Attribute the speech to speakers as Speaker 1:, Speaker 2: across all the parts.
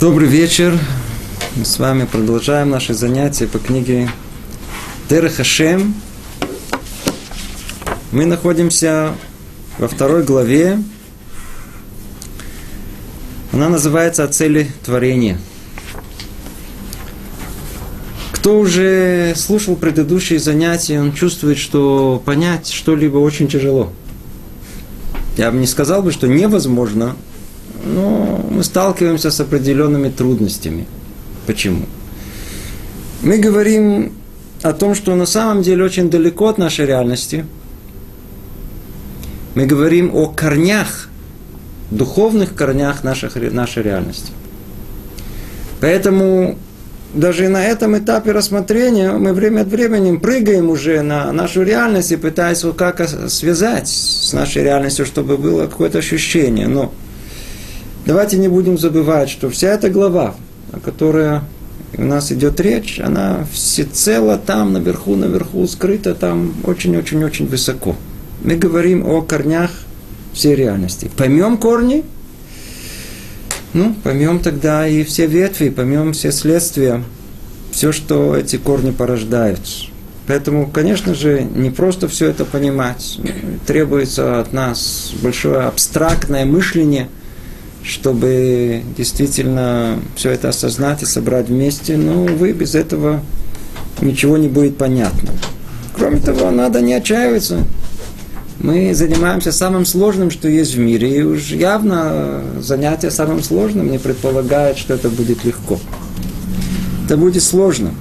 Speaker 1: Добрый вечер. Мы с вами продолжаем наши занятия по книге Дер Хашем. Мы находимся во второй главе. Она называется «О цели творения». Кто уже слушал предыдущие занятия, он чувствует, что понять что-либо очень тяжело. Я бы не сказал бы, что невозможно, но мы сталкиваемся с определенными трудностями. Почему? Мы говорим о том, что на самом деле очень далеко от нашей реальности. Мы говорим о корнях, духовных корнях наших, нашей реальности. Поэтому даже на этом этапе рассмотрения мы время от времени прыгаем уже на нашу реальность и пытаясь вот как связать с нашей реальностью, чтобы было какое-то ощущение. Но Давайте не будем забывать, что вся эта глава, о которой у нас идет речь, она всецело там, наверху, наверху, скрыта там очень-очень-очень высоко. Мы говорим о корнях всей реальности. Поймем корни, ну, поймем тогда и все ветви, поймем все следствия, все, что эти корни порождают. Поэтому, конечно же, не просто все это понимать. Требуется от нас большое абстрактное мышление – чтобы действительно все это осознать и собрать вместе, но, увы, без этого ничего не будет понятно. Кроме того, надо не отчаиваться. Мы занимаемся самым сложным, что есть в мире, и уж явно занятие самым сложным не предполагает, что это будет легко. Это будет сложно.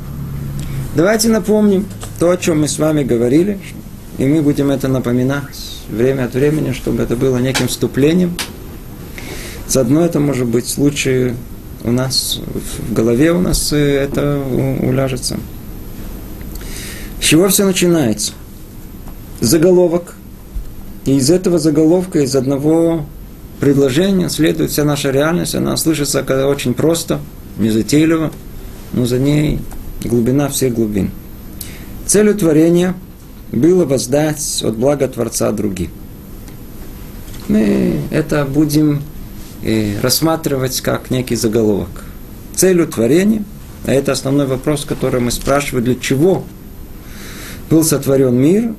Speaker 1: Давайте напомним то, о чем мы с вами говорили, и мы будем это напоминать время от времени, чтобы это было неким вступлением – Заодно это может быть случай у нас в голове у нас это уляжется. С чего все начинается? Заголовок. И из этого заголовка, из одного предложения следует вся наша реальность. Она слышится очень просто, незатейливо, но за ней глубина всех глубин. Целью творения было воздать от блага Творца другим. Мы это будем и рассматривать как некий заголовок. Целью творения, а это основной вопрос, который мы спрашиваем, для чего был сотворен мир,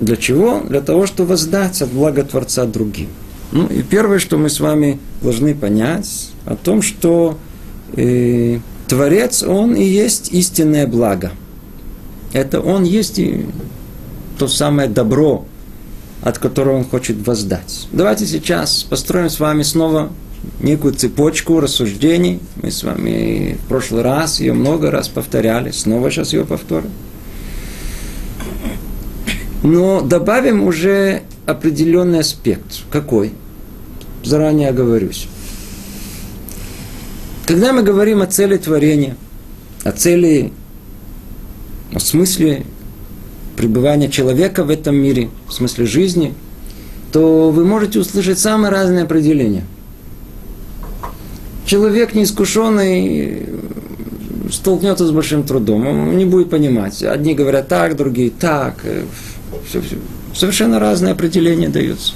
Speaker 1: для чего? Для того, чтобы воздать от блага Творца другим. Ну и первое, что мы с вами должны понять, о том, что э, Творец, Он и есть истинное благо. Это Он есть и то самое добро, от которого он хочет воздать. Давайте сейчас построим с вами снова некую цепочку рассуждений. Мы с вами в прошлый раз ее много раз повторяли, снова сейчас ее повторим. Но добавим уже определенный аспект. Какой? Заранее оговорюсь. Когда мы говорим о цели творения, о цели, о смысле пребывания человека в этом мире, в смысле жизни, то вы можете услышать самые разные определения. Человек неискушенный столкнется с большим трудом, он не будет понимать. Одни говорят так, другие так. Все, все. Совершенно разные определения даются.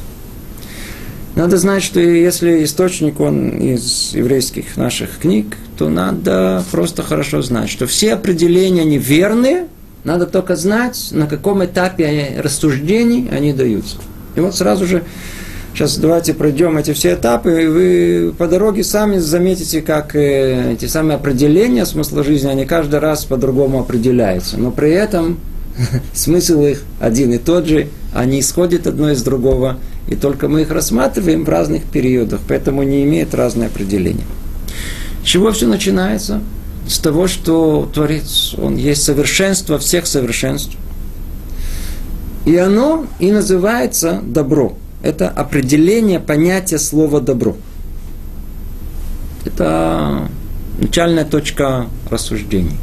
Speaker 1: Надо знать, что если источник он из еврейских наших книг, то надо просто хорошо знать, что все определения неверные – надо только знать, на каком этапе рассуждений они даются. И вот сразу же, сейчас давайте пройдем эти все этапы, и вы по дороге сами заметите, как э, эти самые определения смысла жизни, они каждый раз по-другому определяются. Но при этом смысл их один и тот же, они исходят одно из другого, и только мы их рассматриваем в разных периодах, поэтому не имеют разные определения. С чего все начинается? С того, что Творец, Он есть совершенство всех совершенств. И оно и называется добро. Это определение понятия слова добро. Это начальная точка рассуждений.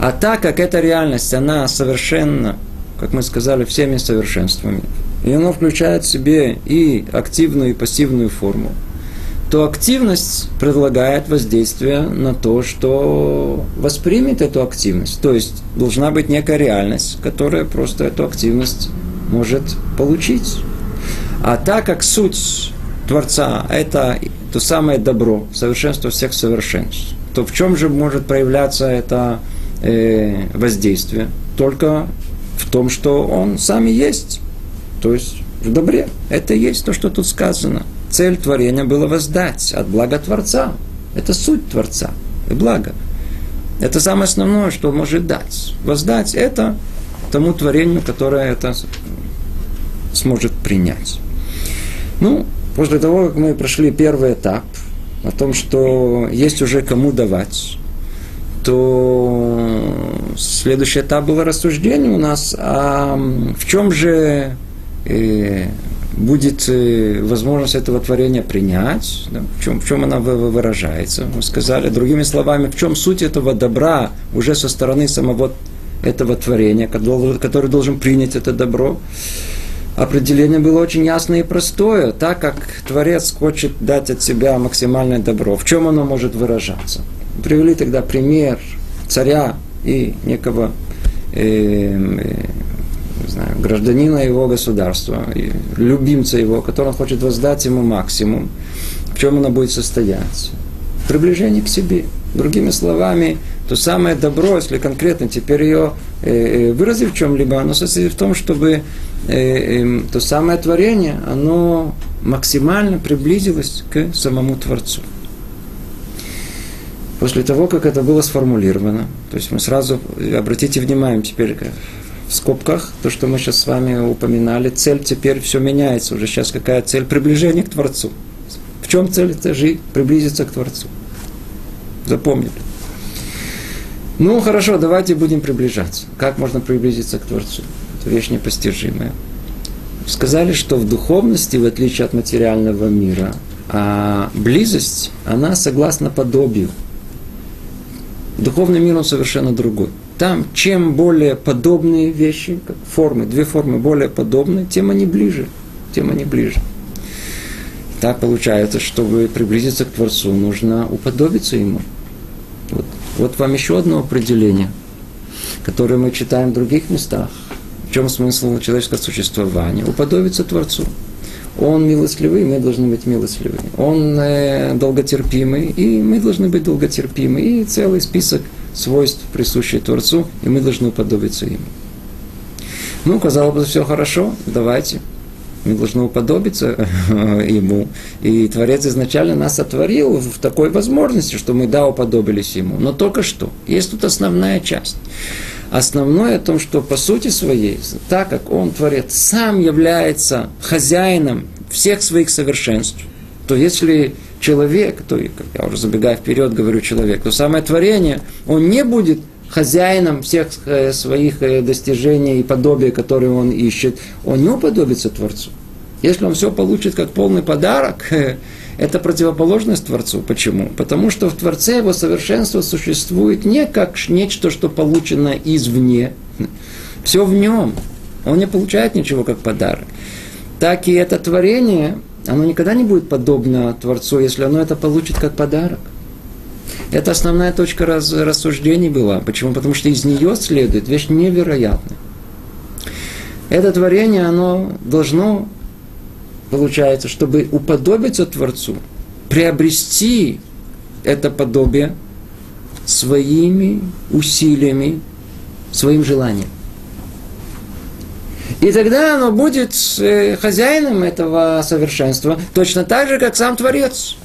Speaker 1: А так как эта реальность, она совершенно, как мы сказали, всеми совершенствами, и она включает в себе и активную, и пассивную форму, то активность предлагает воздействие на то, что воспримет эту активность. То есть должна быть некая реальность, которая просто эту активность может получить. А так как суть Творца – это то самое добро, совершенство всех совершенств, то в чем же может проявляться это э, воздействие? Только в том, что он сам и есть. То есть в добре. Это и есть то, что тут сказано. Цель творения была воздать от блага Творца. Это суть Творца и благо. Это самое основное, что может дать. Воздать это тому творению, которое это сможет принять. Ну, после того, как мы прошли первый этап, о том, что есть уже кому давать, то следующий этап был рассуждение у нас, а в чем же э, будет э, возможность этого творения принять, да, в, чем, в чем она выражается. Мы сказали, другими словами, в чем суть этого добра уже со стороны самого этого творения, который должен принять это добро определение было очень ясное и простое, так как Творец хочет дать от себя максимальное добро. В чем оно может выражаться? Привели тогда пример царя и некого э, э, знаю, гражданина его государства, любимца его, который хочет воздать ему максимум. В чем оно будет состоять? Приближение к себе. Другими словами, то самое добро, если конкретно теперь ее э, э, выразить в чем-либо, оно состоит в том, чтобы э, э, то самое творение, оно максимально приблизилось к самому Творцу. После того, как это было сформулировано, то есть мы сразу, обратите внимание теперь в скобках, то, что мы сейчас с вами упоминали, цель теперь все меняется. Уже сейчас какая цель? Приближение к Творцу. В чем цель это жить? Приблизиться к Творцу. Запомнили. Ну, хорошо, давайте будем приближаться. Как можно приблизиться к Творцу? Это вещь непостижимая. Сказали, что в духовности, в отличие от материального мира, а близость, она согласна подобию. Духовный мир, он совершенно другой. Там, чем более подобные вещи, формы, две формы более подобные, тем они ближе, тем они ближе. Так получается, чтобы приблизиться к Творцу, нужно уподобиться Ему. Вот, вот вам еще одно определение, которое мы читаем в других местах. В чем смысл человеческого существования? Уподобиться Творцу. Он милостливый, мы должны быть милостливы. Он э, долготерпимый, и мы должны быть долготерпимы. И целый список свойств, присущих Творцу, и мы должны уподобиться ему. Ну, казалось бы, все хорошо, давайте мы должны уподобиться Ему. И Творец изначально нас сотворил в такой возможности, что мы, да, уподобились Ему. Но только что. Есть тут основная часть. Основное о том, что по сути своей, так как Он, Творец, сам является хозяином всех своих совершенств, то если человек, то, как я уже забегая вперед говорю человек, то самое творение, он не будет хозяином всех э, своих э, достижений и подобия, которые он ищет, он не уподобится Творцу. Если он все получит как полный подарок, это противоположность Творцу. Почему? Потому что в Творце его совершенство существует не как нечто, что получено извне. Все в нем. Он не получает ничего как подарок. Так и это творение, оно никогда не будет подобно Творцу, если оно это получит как подарок. Это основная точка раз, рассуждений была. Почему? Потому что из нее следует вещь невероятная. Это творение, оно должно, получается, чтобы уподобиться Творцу, приобрести это подобие своими усилиями, своим желанием. И тогда оно будет э, хозяином этого совершенства, точно так же, как сам Творец.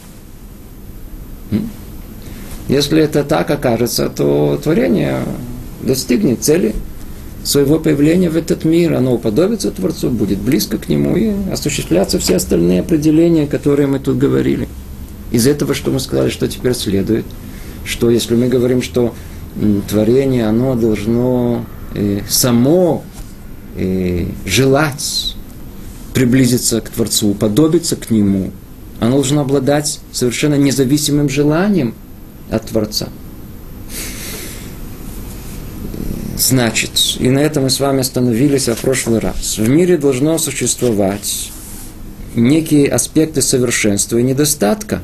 Speaker 1: Если это так окажется, то творение достигнет цели своего появления в этот мир. Оно уподобится Творцу, будет близко к Нему и осуществляться все остальные определения, которые мы тут говорили. Из этого, что мы сказали, что теперь следует, что если мы говорим, что творение, оно должно э, само э, желать приблизиться к Творцу, уподобиться к Нему, оно должно обладать совершенно независимым желанием от Творца. Значит, и на этом мы с вами остановились в прошлый раз. В мире должно существовать некие аспекты совершенства и недостатка.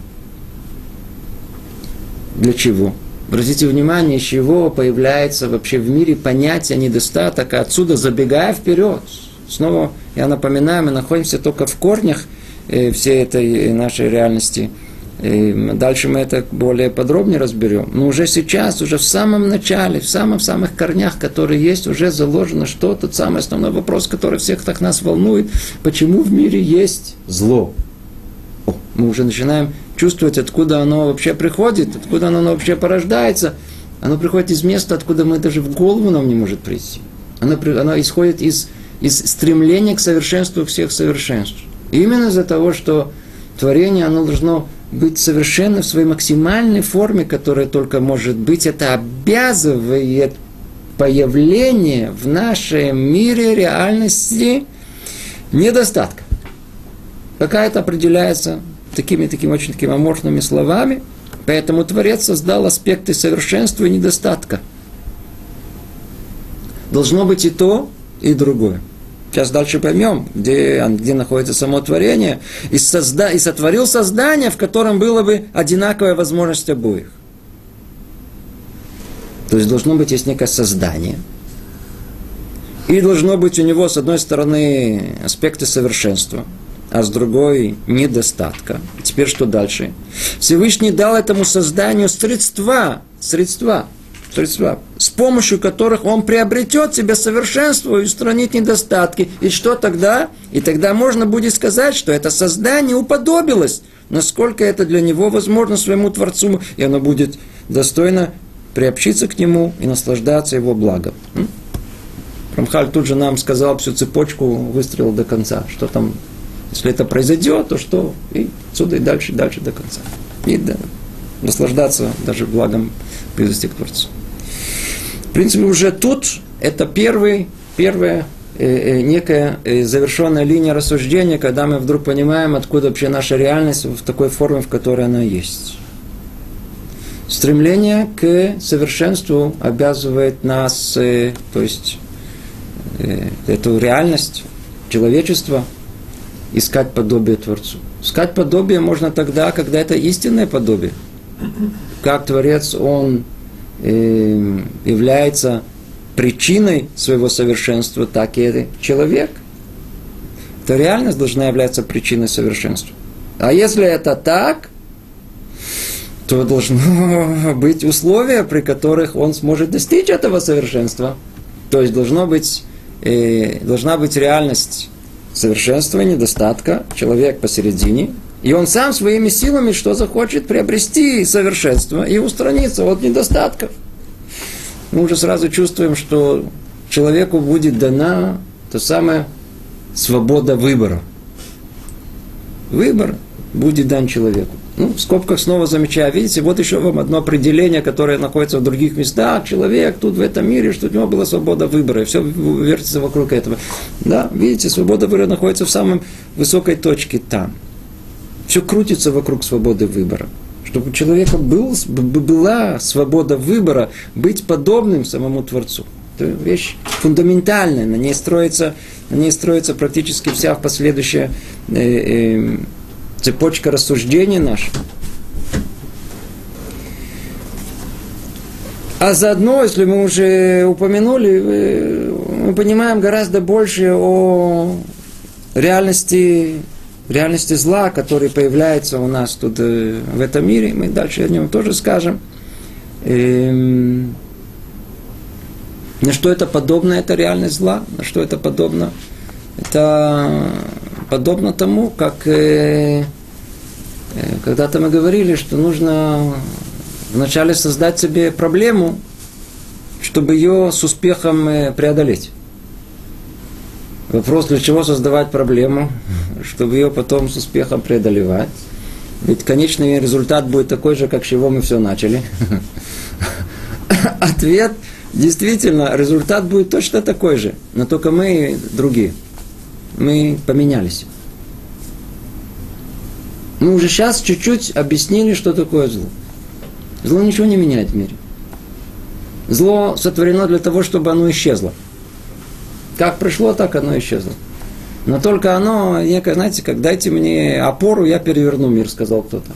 Speaker 1: Для чего? Обратите внимание, с чего появляется вообще в мире понятие недостаток, а отсюда забегая вперед. Снова, я напоминаю, мы находимся только в корнях э, всей этой нашей реальности – И дальше мы это более подробнее разберем. Но уже сейчас, уже в самом начале, в самых-самых корнях, которые есть, уже заложено что тот самый основной вопрос, который всех так нас волнует. Почему в мире есть зло? О, мы уже начинаем чувствовать, откуда оно вообще приходит, откуда оно вообще порождается. Оно приходит из места, откуда мы даже в голову нам не может прийти. Оно, оно исходит из, из стремления к совершенству всех совершенств. И именно из-за того, что творение, оно должно быть совершенно в своей максимальной форме, которая только может быть, это обязывает появление в нашем мире реальности недостатка. Пока это определяется такими такими очень такими аморфными словами, поэтому Творец создал аспекты совершенства и недостатка. Должно быть и то, и другое. Сейчас дальше поймем, где, где находится само творение. И, созда, и сотворил создание, в котором было бы одинаковая возможность обоих. То есть должно быть есть некое создание. И должно быть у него, с одной стороны, аспекты совершенства, а с другой недостатка. Теперь что дальше? Всевышний дал этому созданию средства, средства – средства, с помощью которых он приобретет себе совершенство и устранит недостатки. И что тогда? И тогда можно будет сказать, что это создание уподобилось, насколько это для него возможно своему Творцу, и оно будет достойно приобщиться к нему и наслаждаться его благом. Рамхаль тут же нам сказал всю цепочку, выстрелил до конца. Что там, если это произойдет, то что? И отсюда и дальше, и дальше до конца. И да, наслаждаться даже благом близости к Творцу. В принципе, уже тут это первый, первая э, э, некая э, завершенная линия рассуждения, когда мы вдруг понимаем, откуда вообще наша реальность в такой форме, в которой она есть. Стремление к совершенству обязывает нас, то есть эту реальность человечества искать подобие Творцу. Искать подобие можно тогда, когда это истинное подобие. Как Творец, Он является причиной своего совершенства, так и человек. То реальность должна являться причиной совершенства. А если это так, то должно быть условия, при которых он сможет достичь этого совершенства. То есть должно быть, э, должна быть реальность совершенства, недостатка, человек посередине, и он сам своими силами что захочет приобрести совершенство и устраниться от недостатков. Мы уже сразу чувствуем, что человеку будет дана то самое свобода выбора. Выбор будет дан человеку. Ну, в скобках снова замечаю, видите, вот еще вам одно определение, которое находится в других местах. Человек тут в этом мире, что у него была свобода выбора, и все вертится вокруг этого. Да, видите, свобода выбора находится в самой высокой точке там. Все крутится вокруг свободы выбора. Чтобы у человека был, была свобода выбора быть подобным самому Творцу. Это вещь фундаментальная, на ней строится, на ней строится практически вся последующая э, э, цепочка рассуждений наша. А заодно, если мы уже упомянули, мы понимаем гораздо больше о реальности реальности зла, который появляется у нас тут э, в этом мире, мы дальше о нем тоже скажем. Эм, на что это подобно, это реальность зла, на что это подобно? Это подобно тому, как э, э, когда-то мы говорили, что нужно вначале создать себе проблему, чтобы ее с успехом преодолеть. Вопрос, для чего создавать проблему, чтобы ее потом с успехом преодолевать. Ведь конечный результат будет такой же, как с чего мы все начали. Ответ, действительно, результат будет точно такой же, но только мы другие. Мы поменялись. Мы уже сейчас чуть-чуть объяснили, что такое зло. Зло ничего не меняет в мире. Зло сотворено для того, чтобы оно исчезло. Как пришло, так оно исчезло. Но только оно, некое, знаете, как дайте мне опору, я переверну мир, сказал кто-то.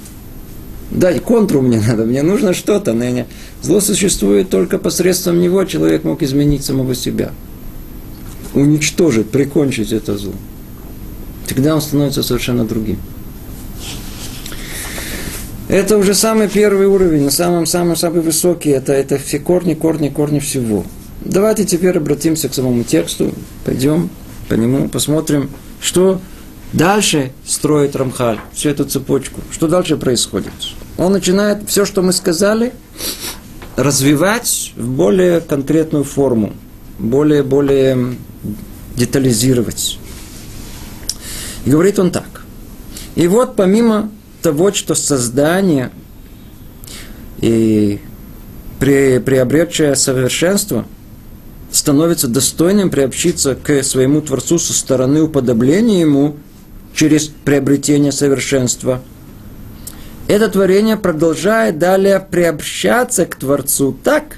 Speaker 1: Дай контру мне надо, мне нужно что-то. Зло существует только посредством него, человек мог изменить самого себя. Уничтожить, прикончить это зло. Тогда он становится совершенно другим. Это уже самый первый уровень, самый-самый-самый высокий. Это, это все корни, корни, корни всего. Давайте теперь обратимся к самому тексту. Пойдем по нему, посмотрим, что дальше строит Рамхаль, всю эту цепочку. Что дальше происходит? Он начинает все, что мы сказали, развивать в более конкретную форму, более-более детализировать. И говорит он так. И вот помимо того, что создание и при, приобретшее совершенство становится достойным приобщиться к своему Творцу со стороны уподобления Ему через приобретение совершенства. Это творение продолжает далее приобщаться к Творцу так,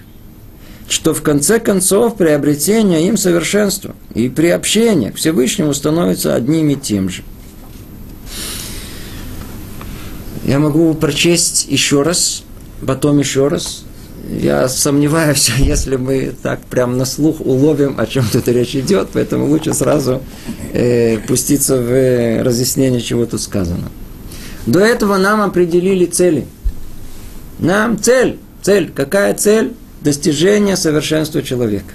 Speaker 1: что в конце концов приобретение им совершенства и приобщение к Всевышнему становится одним и тем же – Я могу прочесть еще раз, потом еще раз. Я сомневаюсь, если мы так прям на слух уловим, о чем тут речь идет, поэтому лучше сразу э, пуститься в разъяснение, чего тут сказано. До этого нам определили цели. Нам цель. Цель. Какая цель? Достижение совершенства человека.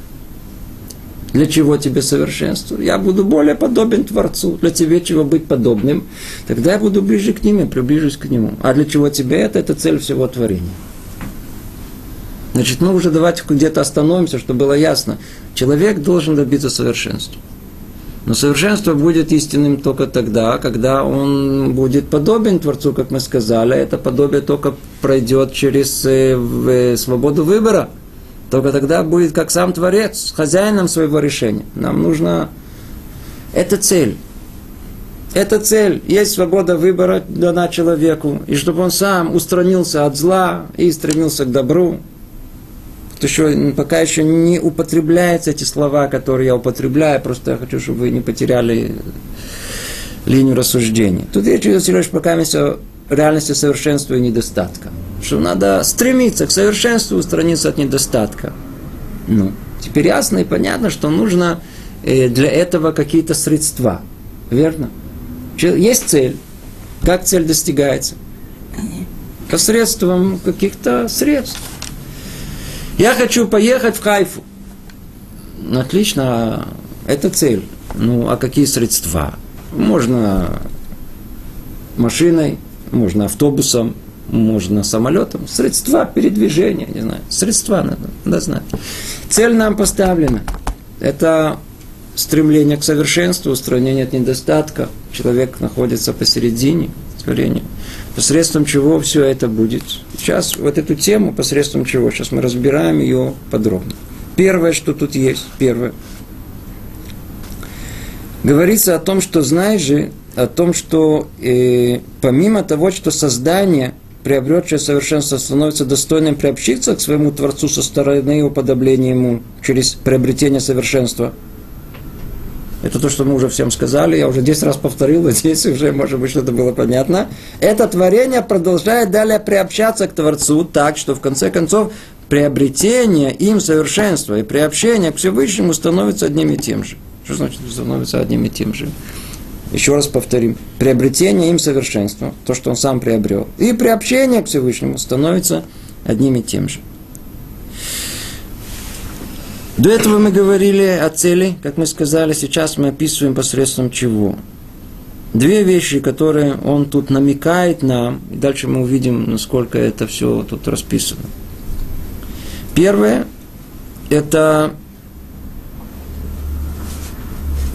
Speaker 1: Для чего тебе совершенство? Я буду более подобен Творцу. Для тебя чего быть подобным? Тогда я буду ближе к нему, приближусь к нему. А для чего тебе это? Это цель всего творения. Значит, мы уже давайте где-то остановимся, чтобы было ясно. Человек должен добиться совершенства. Но совершенство будет истинным только тогда, когда он будет подобен Творцу, как мы сказали. Это подобие только пройдет через э, свободу выбора – только тогда будет как сам Творец, хозяином своего решения. Нам нужно... Это цель. Это цель. Есть свобода выбора дана человеку. И чтобы он сам устранился от зла и стремился к добру. То еще, пока еще не употребляются эти слова, которые я употребляю, просто я хочу, чтобы вы не потеряли линию рассуждения. Тут речь идет, Сереж, пока о реальности совершенства и недостатка что надо стремиться к совершенству, устраниться от недостатка. Ну, теперь ясно и понятно, что нужно э, для этого какие-то средства. Верно? Есть цель. Как цель достигается? Посредством каких-то средств. Я хочу поехать в Хайфу. Ну, отлично, это цель. Ну, а какие средства? Можно машиной, можно автобусом, можно самолетом, средства передвижения, не знаю, средства надо, надо знать. Цель нам поставлена. Это стремление к совершенству, устранение от недостатка. Человек находится посередине творения. Посредством чего все это будет. Сейчас вот эту тему, посредством чего, сейчас мы разбираем ее подробно. Первое, что тут есть, первое. Говорится о том, что знаешь же, о том, что э, помимо того, что создание приобретшее совершенство, становится достойным приобщиться к своему Творцу со стороны уподобления Ему через приобретение совершенства. Это то, что мы уже всем сказали, я уже 10 раз повторил, здесь уже, может быть, что-то было понятно. Это творение продолжает далее приобщаться к Творцу так, что в конце концов приобретение им совершенства и приобщение к Всевышнему становится одним и тем же. Что значит становится одним и тем же? еще раз повторим, приобретение им совершенства, то, что он сам приобрел, и приобщение к Всевышнему становится одним и тем же. До этого мы говорили о цели, как мы сказали, сейчас мы описываем посредством чего. Две вещи, которые он тут намекает нам, и дальше мы увидим, насколько это все тут расписано. Первое – это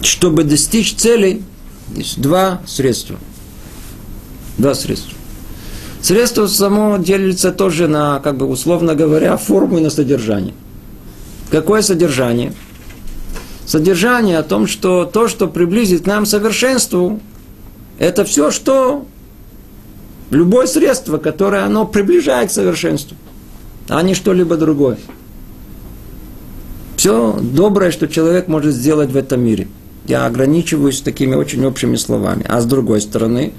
Speaker 1: чтобы достичь целей, есть два средства. Два средства. Средство само делится тоже на, как бы условно говоря, форму и на содержание. Какое содержание? Содержание о том, что то, что приблизит к нам совершенству, это все, что любое средство, которое оно приближает к совершенству, а не что-либо другое. Все доброе, что человек может сделать в этом мире – я ограничиваюсь такими очень общими словами. А с другой стороны,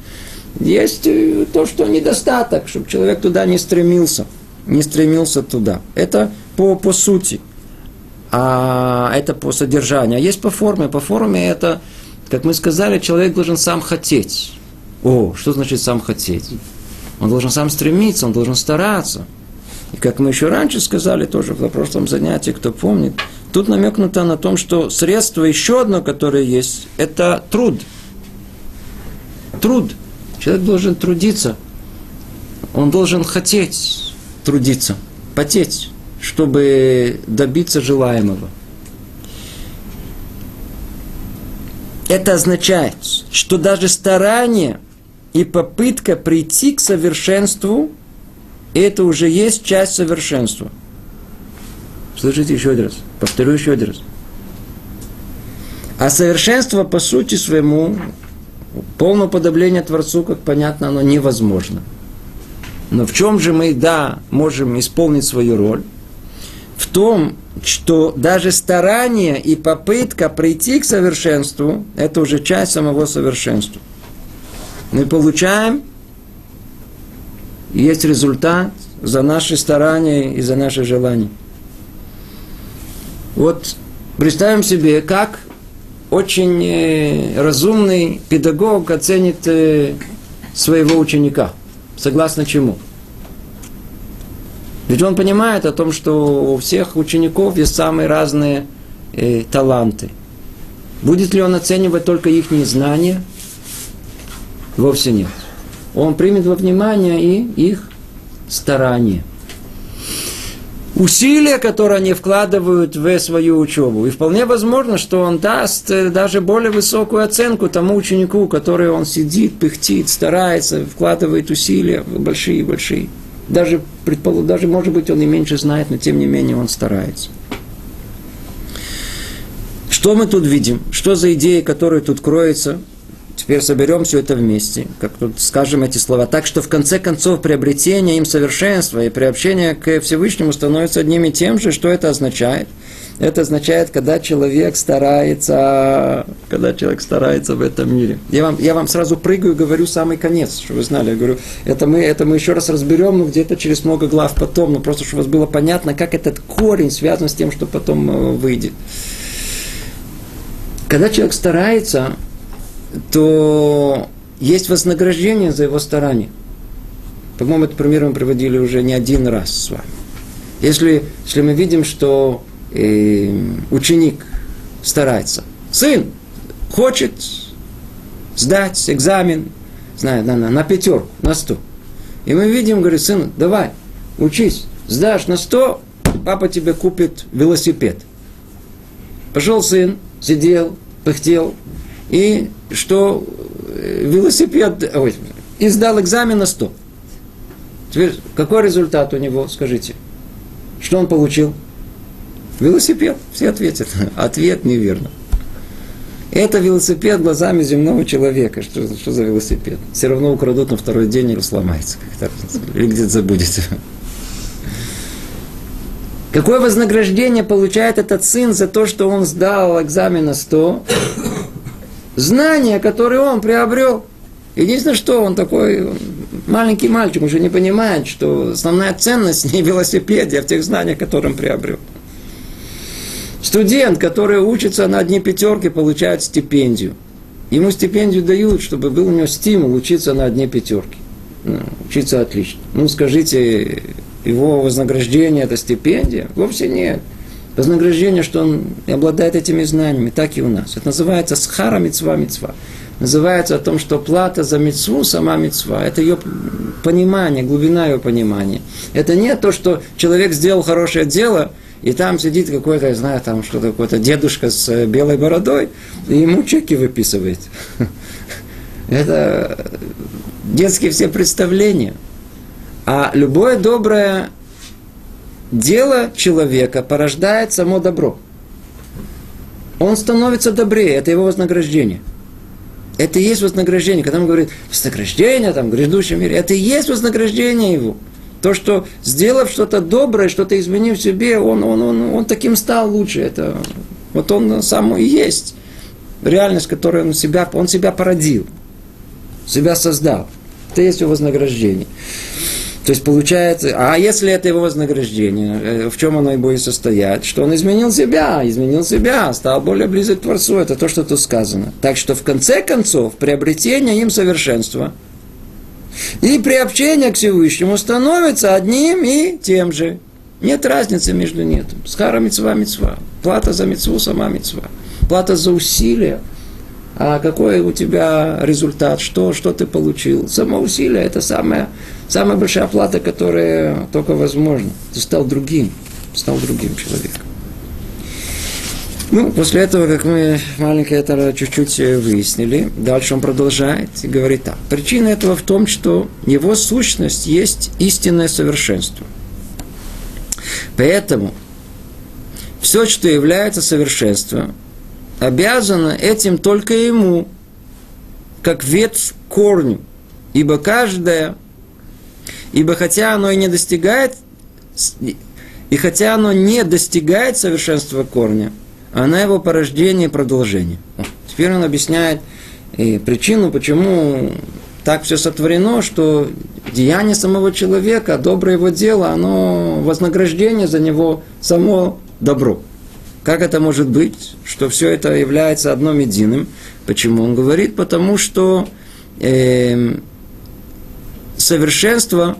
Speaker 1: есть э, то, что недостаток, чтобы человек туда не стремился. Не стремился туда. Это по, по сути. А это по содержанию. А есть по форме. По форме это, как мы сказали, человек должен сам хотеть. О, что значит сам хотеть? Он должен сам стремиться, он должен стараться. И как мы еще раньше сказали, тоже в прошлом занятии, кто помнит, тут намекнуто на том, что средство еще одно, которое есть, это труд. Труд. Человек должен трудиться. Он должен хотеть трудиться, потеть, чтобы добиться желаемого. Это означает, что даже старание и попытка прийти к совершенству, это уже есть часть совершенства. Слышите еще один раз. Повторю еще один раз. А совершенство по сути своему, полное подобление Творцу, как понятно, оно невозможно. Но в чем же мы, да, можем исполнить свою роль? В том, что даже старание и попытка прийти к совершенству, это уже часть самого совершенства. Мы получаем, есть результат за наши старания и за наши желания. Вот представим себе, как очень э, разумный педагог оценит э, своего ученика. Согласно чему? Ведь он понимает о том, что у всех учеников есть самые разные э, таланты. Будет ли он оценивать только их знания? Вовсе нет. Он примет во внимание и их старания. Усилия, которые они вкладывают в свою учебу. И вполне возможно, что он даст э, даже более высокую оценку тому ученику, который он сидит, пыхтит, старается, вкладывает усилия большие-большие. Даже, предположим, даже, может быть, он и меньше знает, но тем не менее он старается. Что мы тут видим? Что за идея, которая тут кроется? Теперь соберем все это вместе, как тут скажем эти слова. Так что в конце концов приобретение им совершенства и приобщение к Всевышнему становится одним и тем же. Что это означает? Это означает, когда человек старается, когда человек старается в этом мире. Я вам, я вам сразу прыгаю и говорю самый конец, чтобы вы знали. Я говорю, это мы, это мы еще раз разберем, но где-то через много глав потом, но просто, чтобы у вас было понятно, как этот корень связан с тем, что потом э, выйдет. Когда человек старается, то есть вознаграждение за его старание. По-моему, этот пример мы приводили уже не один раз с вами. Если, если мы видим, что ученик старается, сын хочет сдать экзамен, знаю, на, на, на пятерку, на сто. И мы видим, говорит, сын, давай, учись, сдашь на сто, папа тебе купит велосипед. Пошел сын, сидел, пыхтел, и что э, велосипед, ой, и сдал экзамен на 100. Теперь, какой результат у него, скажите? Что он получил? Велосипед. Все ответят. Ответ неверно. Это велосипед глазами земного человека. Что, что за велосипед? Все равно украдут на второй день или сломается. Или где-то забудете. Какое вознаграждение получает этот сын за то, что он сдал экзамен на 100? знания, которые он приобрел. Единственное, что он такой маленький мальчик, уже не понимает, что основная ценность не в велосипеде, а в тех знаниях, которые он приобрел. Студент, который учится на одни пятерки, получает стипендию. Ему стипендию дают, чтобы был у него стимул учиться на одни пятерки. Ну, учиться отлично. Ну, скажите, его вознаграждение – это стипендия? Вовсе нет вознаграждение, что он обладает этими знаниями, так и у нас. Это называется схара мецва мецва. Называется о том, что плата за мецву сама мецва. Это ее понимание, глубина ее понимания. Это не то, что человек сделал хорошее дело, и там сидит какой-то, я знаю, там что-то, какой-то дедушка с э, белой бородой, и ему чеки выписывает. Это детские все представления. А любое доброе дело человека порождает само добро. Он становится добрее, это его вознаграждение. Это и есть вознаграждение. Когда он говорит вознаграждение там, в грядущем мире, это и есть вознаграждение его. То, что сделав что-то доброе, что-то изменив себе, он, он, он, он таким стал лучше. Это, вот он сам и есть реальность, которую он себя, он себя породил, себя создал. Это есть его вознаграждение. То есть получается, а если это его вознаграждение, э, в чем оно и будет состоять? Что он изменил себя, изменил себя, стал более близок к Творцу. Это то, что тут сказано. Так что в конце концов, приобретение им совершенства И приобщение к Всевышнему становится одним и тем же. Нет разницы между нетом. Схара мецва мецва. Плата за мецву сама мецва. Плата за усилие. А какой у тебя результат? Что, что ты получил? Само усилие – это самая, самая большая плата, которая только возможна. Ты стал другим. Стал другим человеком. Ну, после этого, как мы маленькое это чуть-чуть выяснили, дальше он продолжает и говорит так. Причина этого в том, что его сущность есть истинное совершенство. Поэтому все, что является совершенством, обязано этим только ему, как ветвь корню. Ибо каждое, ибо хотя оно и не достигает, и хотя оно не достигает совершенства корня – она его порождение и продолжение. Теперь он объясняет и причину, почему так все сотворено, что деяние самого человека, доброе его дело, оно вознаграждение за него само добро. Как это может быть, что все это является одним единым? Почему он говорит? Потому что э, совершенство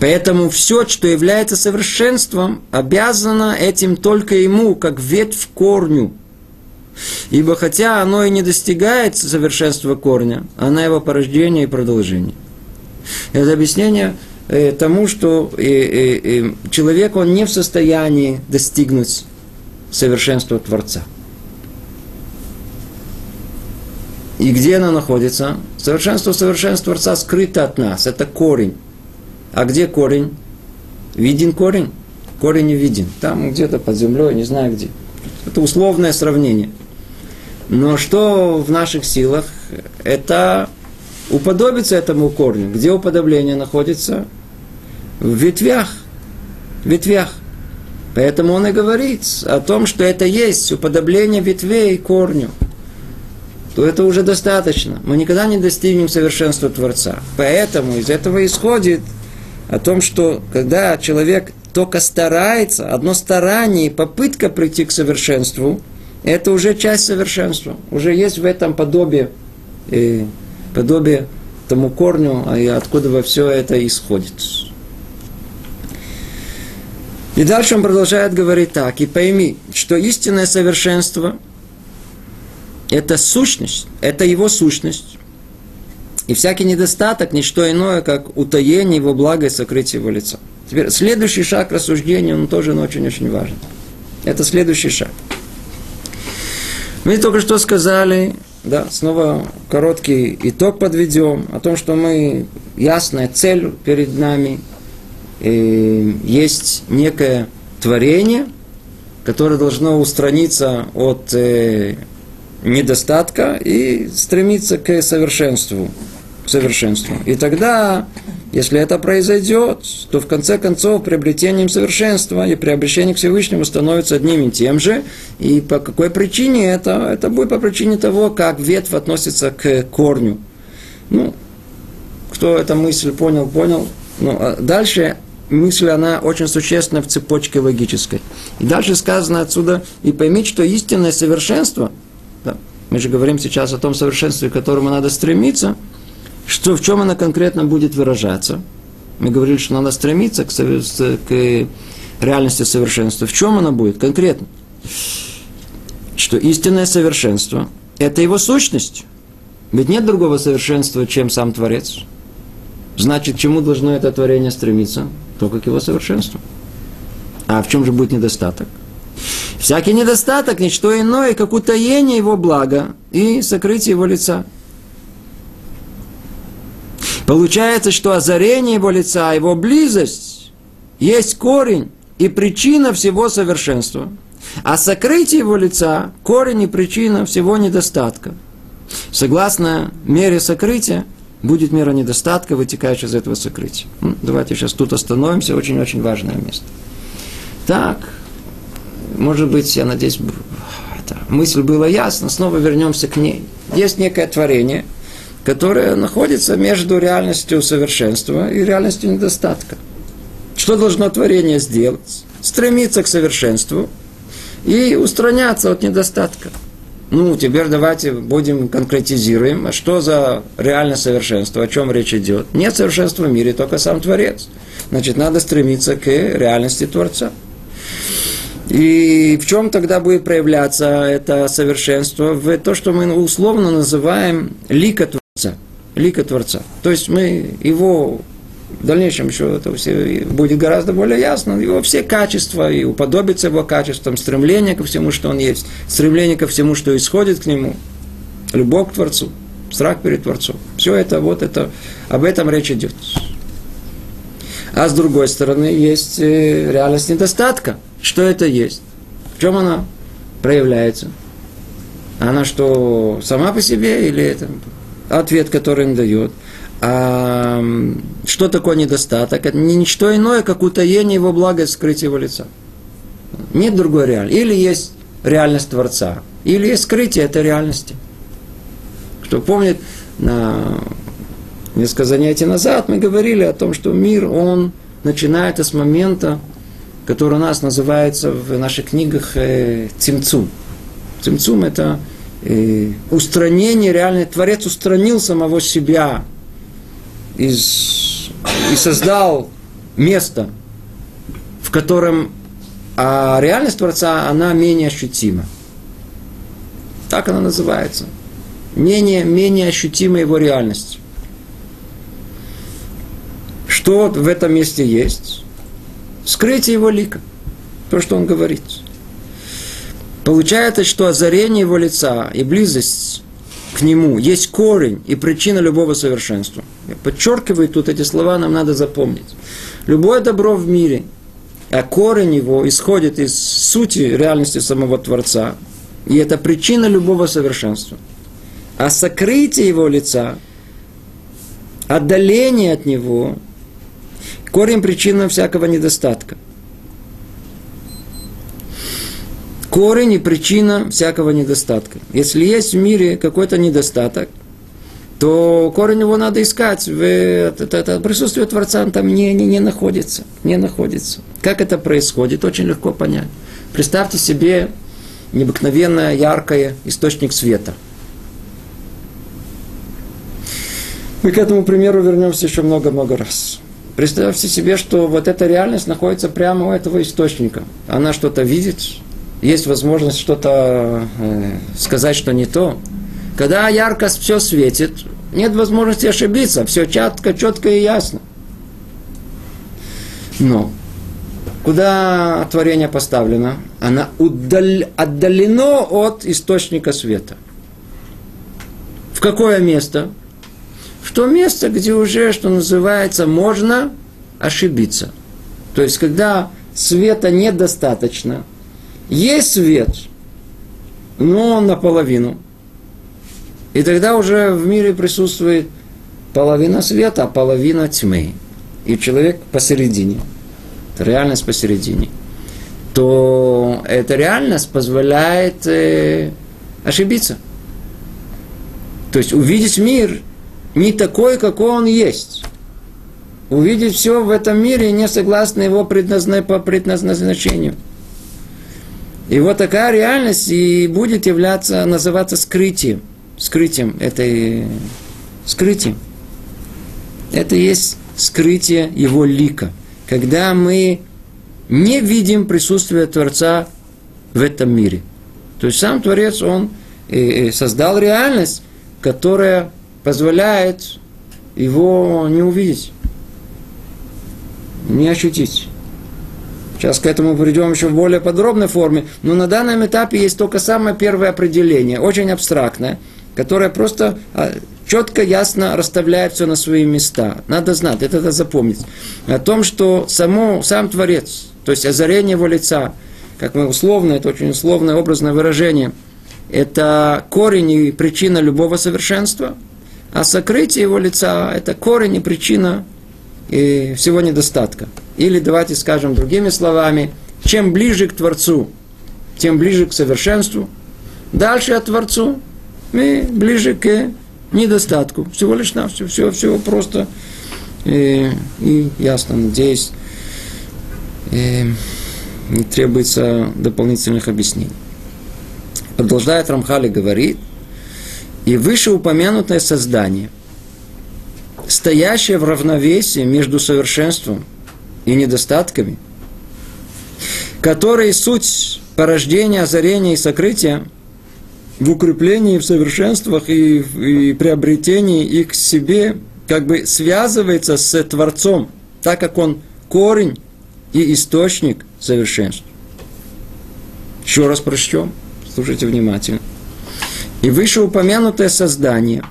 Speaker 1: Поэтому все, что является совершенством, обязано этим только ему, как ветвь корню. Ибо хотя оно и не достигает совершенства корня, она его порождение и продолжение. Это объяснение э, тому, что э, э, человек, он не в состоянии достигнуть совершенства Творца. И где оно находится? Совершенство совершенства Творца скрыто от нас. Это корень. А где корень? Виден корень? Корень не виден. Там где-то под землей, не знаю где. Это условное сравнение. Но что в наших силах? Это уподобиться этому корню. Где уподобление находится? В ветвях. В ветвях. Поэтому он и говорит о том, что это есть уподобление ветвей корню. То это уже достаточно. Мы никогда не достигнем совершенства Творца. Поэтому из этого исходит о том, что когда человек только старается, одно старание, попытка прийти к совершенству, это уже часть совершенства. Уже есть в этом подобие, э, подобие тому корню, а и откуда во все это исходит. И дальше он продолжает говорить так. И пойми, что истинное совершенство – это сущность, это его сущность. И всякий недостаток – не что иное, как утаение его блага и сокрытие его лица. Теперь следующий шаг рассуждения, он тоже очень-очень важен. Это следующий шаг. Мы только что сказали, да, снова короткий итог подведем о том, что мы ясная цель перед нами, и есть некое творение, которое должно устраниться от э, недостатка и стремиться к совершенству совершенству. И тогда, если это произойдет, то в конце концов приобретением совершенства и приобретением к Всевышнему становится одним и тем же. И по какой причине это? Это будет по причине того, как ветвь относится к корню. Ну, кто эту мысль понял, понял. Ну, а дальше мысль, она очень существенна в цепочке логической. И дальше сказано отсюда, и поймите, что истинное совершенство, да, мы же говорим сейчас о том совершенстве, к которому надо стремиться – что, в чем она конкретно будет выражаться? Мы говорили, что надо стремиться к, к реальности совершенства. В чем она будет конкретно? Что истинное совершенство – это его сущность. Ведь нет другого совершенства, чем сам Творец. Значит, чему должно это творение стремиться? Только к его совершенству. А в чем же будет недостаток? Всякий недостаток – ничто иное, как утаение его блага и сокрытие его лица – Получается, что озарение его лица, его близость есть корень и причина всего совершенства. А сокрытие его лица – корень и причина всего недостатка. Согласно мере сокрытия, будет мера недостатка, вытекающая из этого сокрытия. Ну, давайте сейчас тут остановимся, очень-очень важное место. Так, может быть, я надеюсь, это, мысль была ясна, снова вернемся к ней. Есть некое творение – которая находится между реальностью совершенства и реальностью недостатка. Что должно творение сделать? Стремиться к совершенству и устраняться от недостатка. Ну, теперь давайте будем конкретизируем, а что за реальное совершенство, о чем речь идет. Нет совершенства в мире, только сам Творец. Значит, надо стремиться к реальности Творца. И в чем тогда будет проявляться это совершенство? В то, что мы условно называем лика Творца. Лика Творца. То есть мы его в дальнейшем еще это все будет гораздо более ясно. Его все качества, и уподобиться его качествам, стремление ко всему, что он есть, стремление ко всему, что исходит к нему, любовь к Творцу, страх перед Творцом. Все это, вот это, об этом речь идет. А с другой стороны, есть э, реальность недостатка. Что это есть? В чем она проявляется? Она что, сама по себе или это ответ, который он дает? А что такое недостаток? Это ничто иное, как утаение его блага и скрытие его лица. Нет другой реальности. Или есть реальность Творца, или есть скрытие этой реальности. Кто помнит, на несколько занятий назад мы говорили о том, что мир, он начинается с момента, который у нас называется в наших книгах э, цимцум. Цимцум – это устранение реальной. Творец устранил самого себя из, и создал место, в котором а реальность Творца, она менее ощутима. Так она называется. Менее, менее ощутима его реальность. Что в этом месте есть? Скрытие его лика. То, что он говорит. Получается, что озарение его лица и близость к нему есть корень и причина любого совершенства. Я подчеркиваю тут эти слова, нам надо запомнить. Любое добро в мире, а корень его исходит из сути реальности самого Творца, и это причина любого совершенства. А сокрытие его лица, отдаление от него, корень причина всякого недостатка. Корень и причина всякого недостатка. Если есть в мире какой-то недостаток, то корень его надо искать. В, это, это, присутствие Творца там не, не, не находится. Не находится. Как это происходит, очень легко понять. Представьте себе необыкновенное, яркое источник света. Мы к этому примеру вернемся еще много-много раз. Представьте себе, что вот эта реальность находится прямо у этого источника. Она что-то видит, есть возможность что-то э, сказать, что не то. Когда ярко все светит, нет возможности ошибиться, все четко, четко и ясно. Но куда творение поставлено, она удаль, отдалено от источника света. В какое место? В то место, где уже, что называется, можно ошибиться. То есть, когда света недостаточно – есть свет, но он наполовину. И тогда уже в мире присутствует половина света, а половина тьмы. И человек посередине. Реальность посередине. То эта реальность позволяет э, ошибиться. То есть увидеть мир не такой, какой он есть. Увидеть все в этом мире не согласно его предназначению, по предназначению. И вот такая реальность и будет являться, называться скрытием. Скрытием этой... Скрытием. Это есть скрытие его лика. Когда мы не видим присутствие Творца в этом мире. То есть сам Творец, он создал реальность, которая позволяет его не увидеть, не ощутить. Сейчас к этому придем еще в более подробной форме. Но на данном этапе есть только самое первое определение, очень абстрактное, которое просто а, четко, ясно расставляет все на свои места. Надо знать, это надо запомнить. О том, что само, сам Творец, то есть озарение его лица, как мы условно, это очень условное образное выражение, это корень и причина любого совершенства, а сокрытие его лица – это корень и причина и всего недостатка. Или давайте скажем другими словами, чем ближе к Творцу, тем ближе к совершенству. Дальше от Творцу мы ближе к недостатку. Всего лишь на все, все, все просто и, и ясно. Надеюсь, и не требуется дополнительных объяснений. Продолжает Рамхали говорит, и вышеупомянутое создание, стоящее в равновесии между совершенством и недостатками, которые суть порождения, озарения и сокрытия в укреплении, в совершенствах и, и приобретении их к себе, как бы связывается с Творцом, так как он корень и источник совершенства. Еще раз прочтем, слушайте внимательно. И вышеупомянутое создание,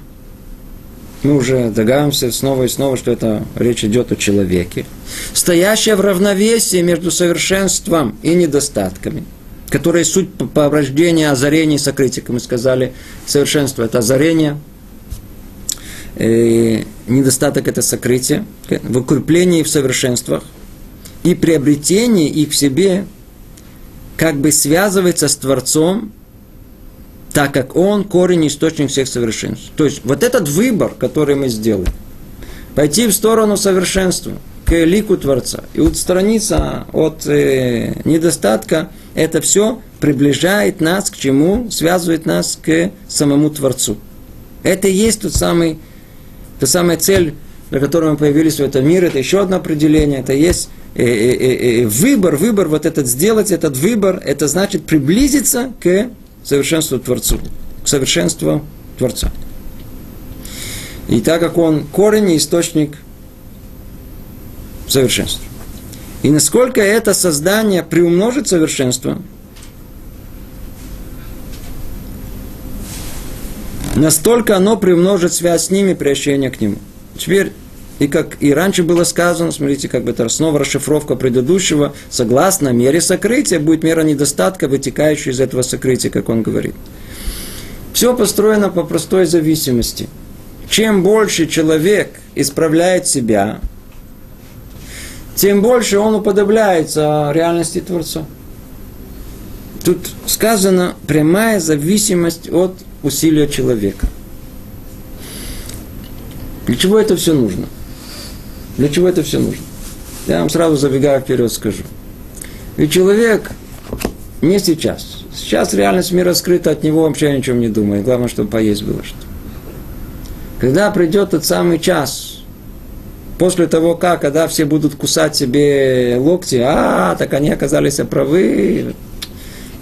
Speaker 1: мы уже догадываемся снова и снова, что это речь идет о человеке, стоящее в равновесии между совершенством и недостатками – которые суть порождения озарения и сокрытия, как мы сказали, совершенство – это озарение, э, недостаток – это сокрытие, в укреплении в совершенствах и приобретении их в себе как бы связывается с Творцом, так как Он корень и источник всех совершенств. То есть вот этот выбор, который мы сделали, пойти в сторону совершенства, к лику Творца и отстраниться от э, недостатка – это все приближает нас к чему? Связывает нас к самому Творцу. Это и есть тот самый, та самая цель, для которой мы появились в этом мире. Это еще одно определение. Это есть э, э, э, э, выбор, выбор, вот этот сделать, этот выбор, это значит приблизиться к совершенству Творцу, к совершенству Творца. И так как он корень и источник совершенства. И насколько это создание приумножит совершенство, настолько оно приумножит связь с ними, приобщение к нему. Теперь, и как и раньше было сказано, смотрите, как бы это снова расшифровка предыдущего, согласно мере сокрытия будет мера недостатка, вытекающая из этого сокрытия, как он говорит. Все построено по простой зависимости. Чем больше человек исправляет себя, тем больше он уподобляется реальности Творца. Тут сказано прямая зависимость от усилия человека. Для чего это все нужно? Для чего это все нужно? Я вам сразу забегая вперед скажу. Ведь человек не сейчас. Сейчас реальность мира скрыта, от него вообще о ничем не думает. Главное, чтобы поесть было что. Когда придет тот самый час, после того, как, когда все будут кусать себе локти, а, так они оказались правы.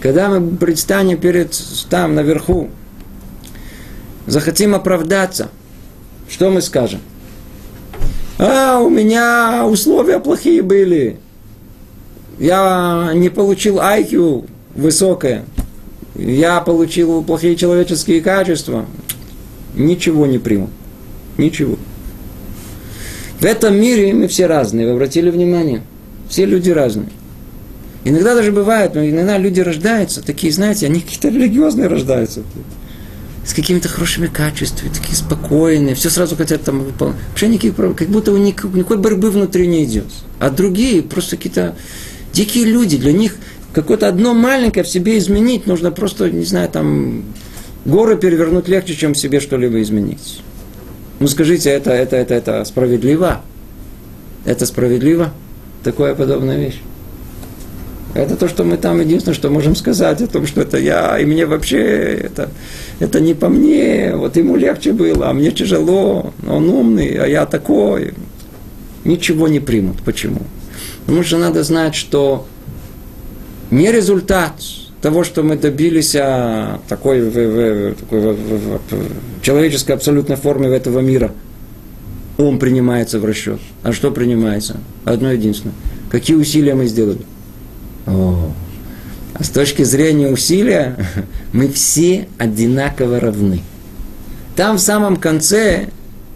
Speaker 1: Когда мы предстанем перед там, наверху, захотим оправдаться, что мы скажем? А, у меня условия плохие были. Я не получил IQ высокое. Я получил плохие человеческие качества. Ничего не приму. Ничего. В этом мире мы все разные, вы обратили внимание? Все люди разные. Иногда даже бывает, но иногда люди рождаются, такие, знаете, они какие-то религиозные рождаются. С какими-то хорошими качествами, такие спокойные, все сразу хотят там выполнять. Вообще никаких проблем, как будто у них никакой борьбы внутри не идет. А другие просто какие-то дикие люди, для них какое-то одно маленькое в себе изменить, нужно просто, не знаю, там, горы перевернуть легче, чем в себе что-либо изменить. Ну скажите, это, это, это, это справедливо? Это справедливо? Такая подобная вещь. Это то, что мы там единственное, что можем сказать о том, что это я, и мне вообще это, это не по мне, вот ему легче было, а мне тяжело, он умный, а я такой. Ничего не примут. Почему? Потому что надо знать, что не результат того, что мы добились а, такой, в, в, такой в, в, в человеческой абсолютной форме этого мира, он принимается в расчет. А что принимается? Одно единственное. Какие усилия мы сделали? О, а с точки зрения усилия мы все одинаково равны. Там в самом конце,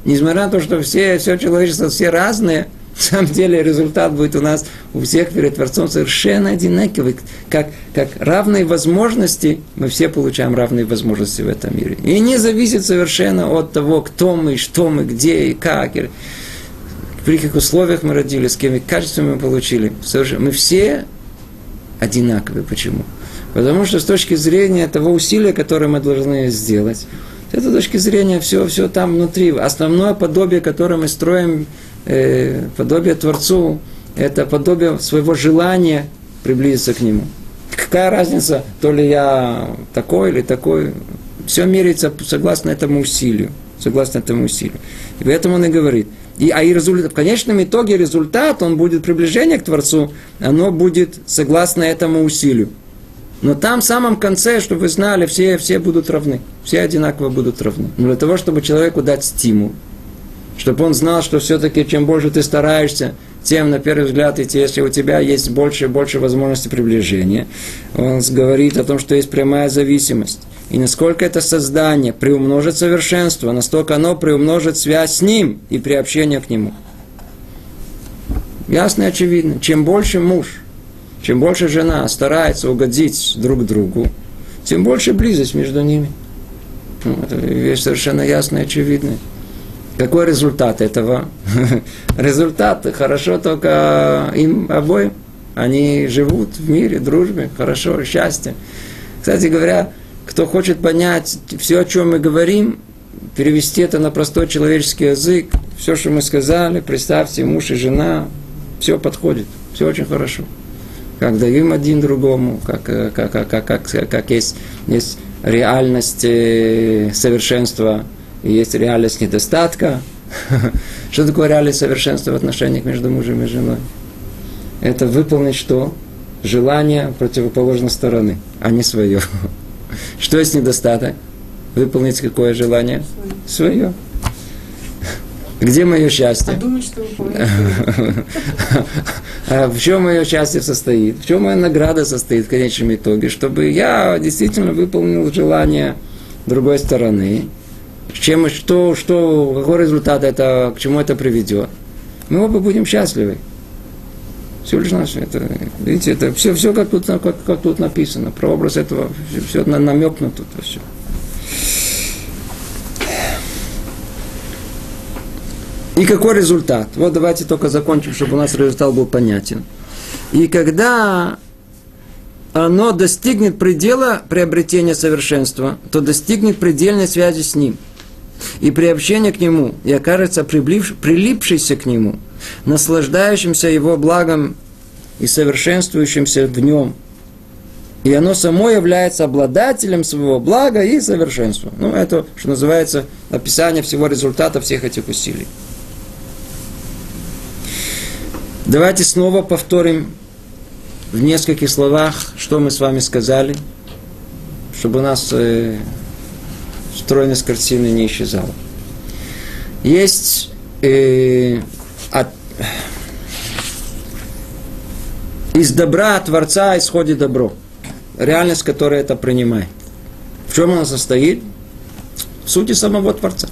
Speaker 1: несмотря на то, что все, все человечество, все разные, на самом деле результат будет у нас у всех перед Творцом совершенно одинаковый. Как, как равные возможности, мы все получаем равные возможности в этом мире. И не зависит совершенно от того, кто мы, что мы, где и как. При каких условиях мы родились, с какими качествами мы получили. Мы все одинаковые. Почему? Потому что с точки зрения того усилия, которое мы должны сделать, с этой точки зрения все, все там внутри. Основное подобие, которое мы строим э, подобие Творцу, это подобие своего желания приблизиться к Нему. Какая разница, то ли я такой или такой. Все меряется согласно этому усилию. Согласно этому усилию. И поэтому он и говорит. И, а и результат, в конечном итоге результат, он будет приближение к Творцу, оно будет согласно этому усилию. Но там, в самом конце, чтобы вы знали, все, все будут равны. Все одинаково будут равны. Но для того, чтобы человеку дать стимул, чтобы он знал, что все-таки чем больше ты стараешься, тем, на первый взгляд, идти, если у тебя есть больше и больше возможности приближения. Он говорит о том, что есть прямая зависимость. И насколько это создание приумножит совершенство, настолько оно приумножит связь с ним и приобщение к нему. Ясно и очевидно. Чем больше муж – чем больше жена старается угодить друг другу, тем больше близость между ними. Ну, это вещь совершенно ясная и очевидная. Какой результат этого? результат хорошо только им обоим. Они живут в мире, дружбе, хорошо, счастье. Кстати говоря, кто хочет понять все, о чем мы говорим, перевести это на простой человеческий язык, все, что мы сказали, представьте, муж и жена, все подходит, все очень хорошо как даем один другому, как, как, как, как, как, как есть, есть реальность совершенства и есть реальность недостатка. Что такое реальность совершенства в отношениях между мужем и женой? Это выполнить что? Желание противоположной стороны, а не свое. Что есть недостаток? Выполнить какое желание? Свое. Где мое счастье? А думать, что а В чем мое счастье состоит? В чем моя награда состоит в конечном итоге? Чтобы я действительно выполнил желание другой стороны. Чем, что, что, какой результат это, к чему это приведет? Мы оба будем счастливы. Все лишь наше. Это, видите, это все, все как, тут, как, как тут написано. Про образ этого все, все намекнуто. Все. И какой результат? Вот давайте только закончим, чтобы у нас результат был понятен. И когда оно достигнет предела приобретения совершенства, то достигнет предельной связи с ним. И приобщение к нему, и окажется прилипшийся к нему, наслаждающимся его благом и совершенствующимся в нем. И оно само является обладателем своего блага и совершенства. Ну, это, что называется, описание всего результата всех этих усилий. Давайте снова повторим в нескольких словах, что мы с вами сказали, чтобы у нас э, стройность картины не исчезала. Есть э, от, из добра Творца исходит добро. Реальность, которая это принимает. В чем она состоит? В сути самого Творца.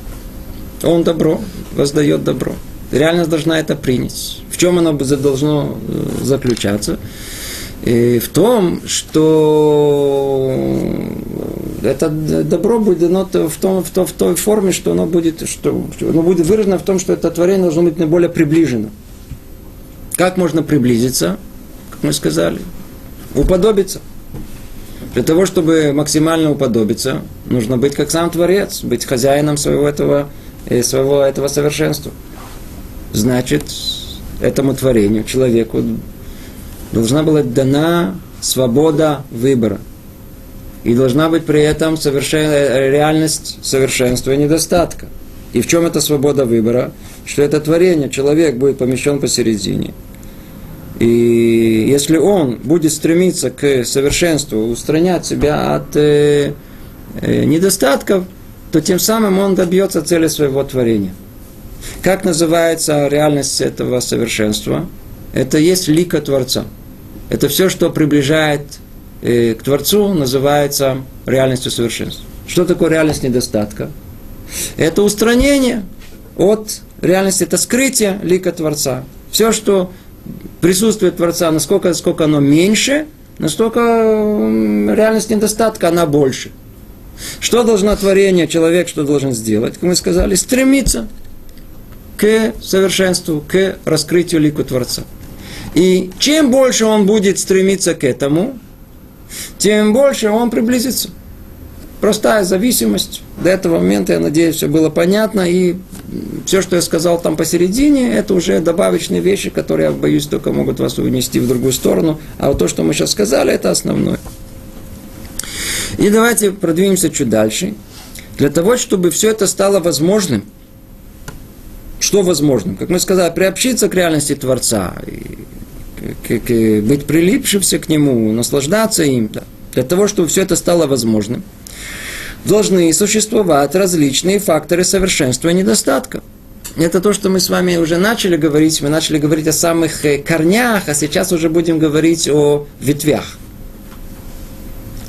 Speaker 1: Он добро, воздает добро. Реальность должна это принять. В чем оно должно э, заключаться? И в том, что это добро будет дано в, том, в, том, в той форме, что оно будет, что, оно будет выражено в том, что это творение должно быть наиболее приближено. Как можно приблизиться? Как мы сказали, уподобиться. Для того, чтобы максимально уподобиться, нужно быть как сам Творец, быть хозяином своего этого, э, своего этого совершенства значит, этому творению, человеку, должна была дана свобода выбора. И должна быть при этом совершен... реальность совершенства и недостатка. И в чем эта свобода выбора? Что это творение, человек будет помещен посередине. И если он будет стремиться к совершенству, устранять себя от э, э, недостатков, то тем самым он добьется цели своего творения. Как называется реальность этого совершенства? Это есть лика Творца. Это все, что приближает э, к Творцу, называется реальностью совершенства. Что такое реальность недостатка? Это устранение от реальности, это скрытие лика Творца. Все, что присутствует Творца, насколько, насколько оно меньше, настолько реальность недостатка, она больше. Что должно творение, человек что должен сделать? Как мы сказали, стремиться к совершенству, к раскрытию лику Творца. И чем больше он будет стремиться к этому, тем больше он приблизится. Простая зависимость. До этого момента, я надеюсь, все было понятно. И все, что я сказал там посередине, это уже добавочные вещи, которые, я боюсь, только могут вас унести в другую сторону. А вот то, что мы сейчас сказали, это основное. И давайте продвинемся чуть дальше. Для того, чтобы все это стало возможным, что возможным? Как мы сказали, приобщиться к реальности Творца, к, к, быть прилипшимся к Нему, наслаждаться им. Да. Для того, чтобы все это стало возможным, должны существовать различные факторы совершенства и недостатка. Это то, что мы с вами уже начали говорить. Мы начали говорить о самых э, корнях, а сейчас уже будем говорить о ветвях.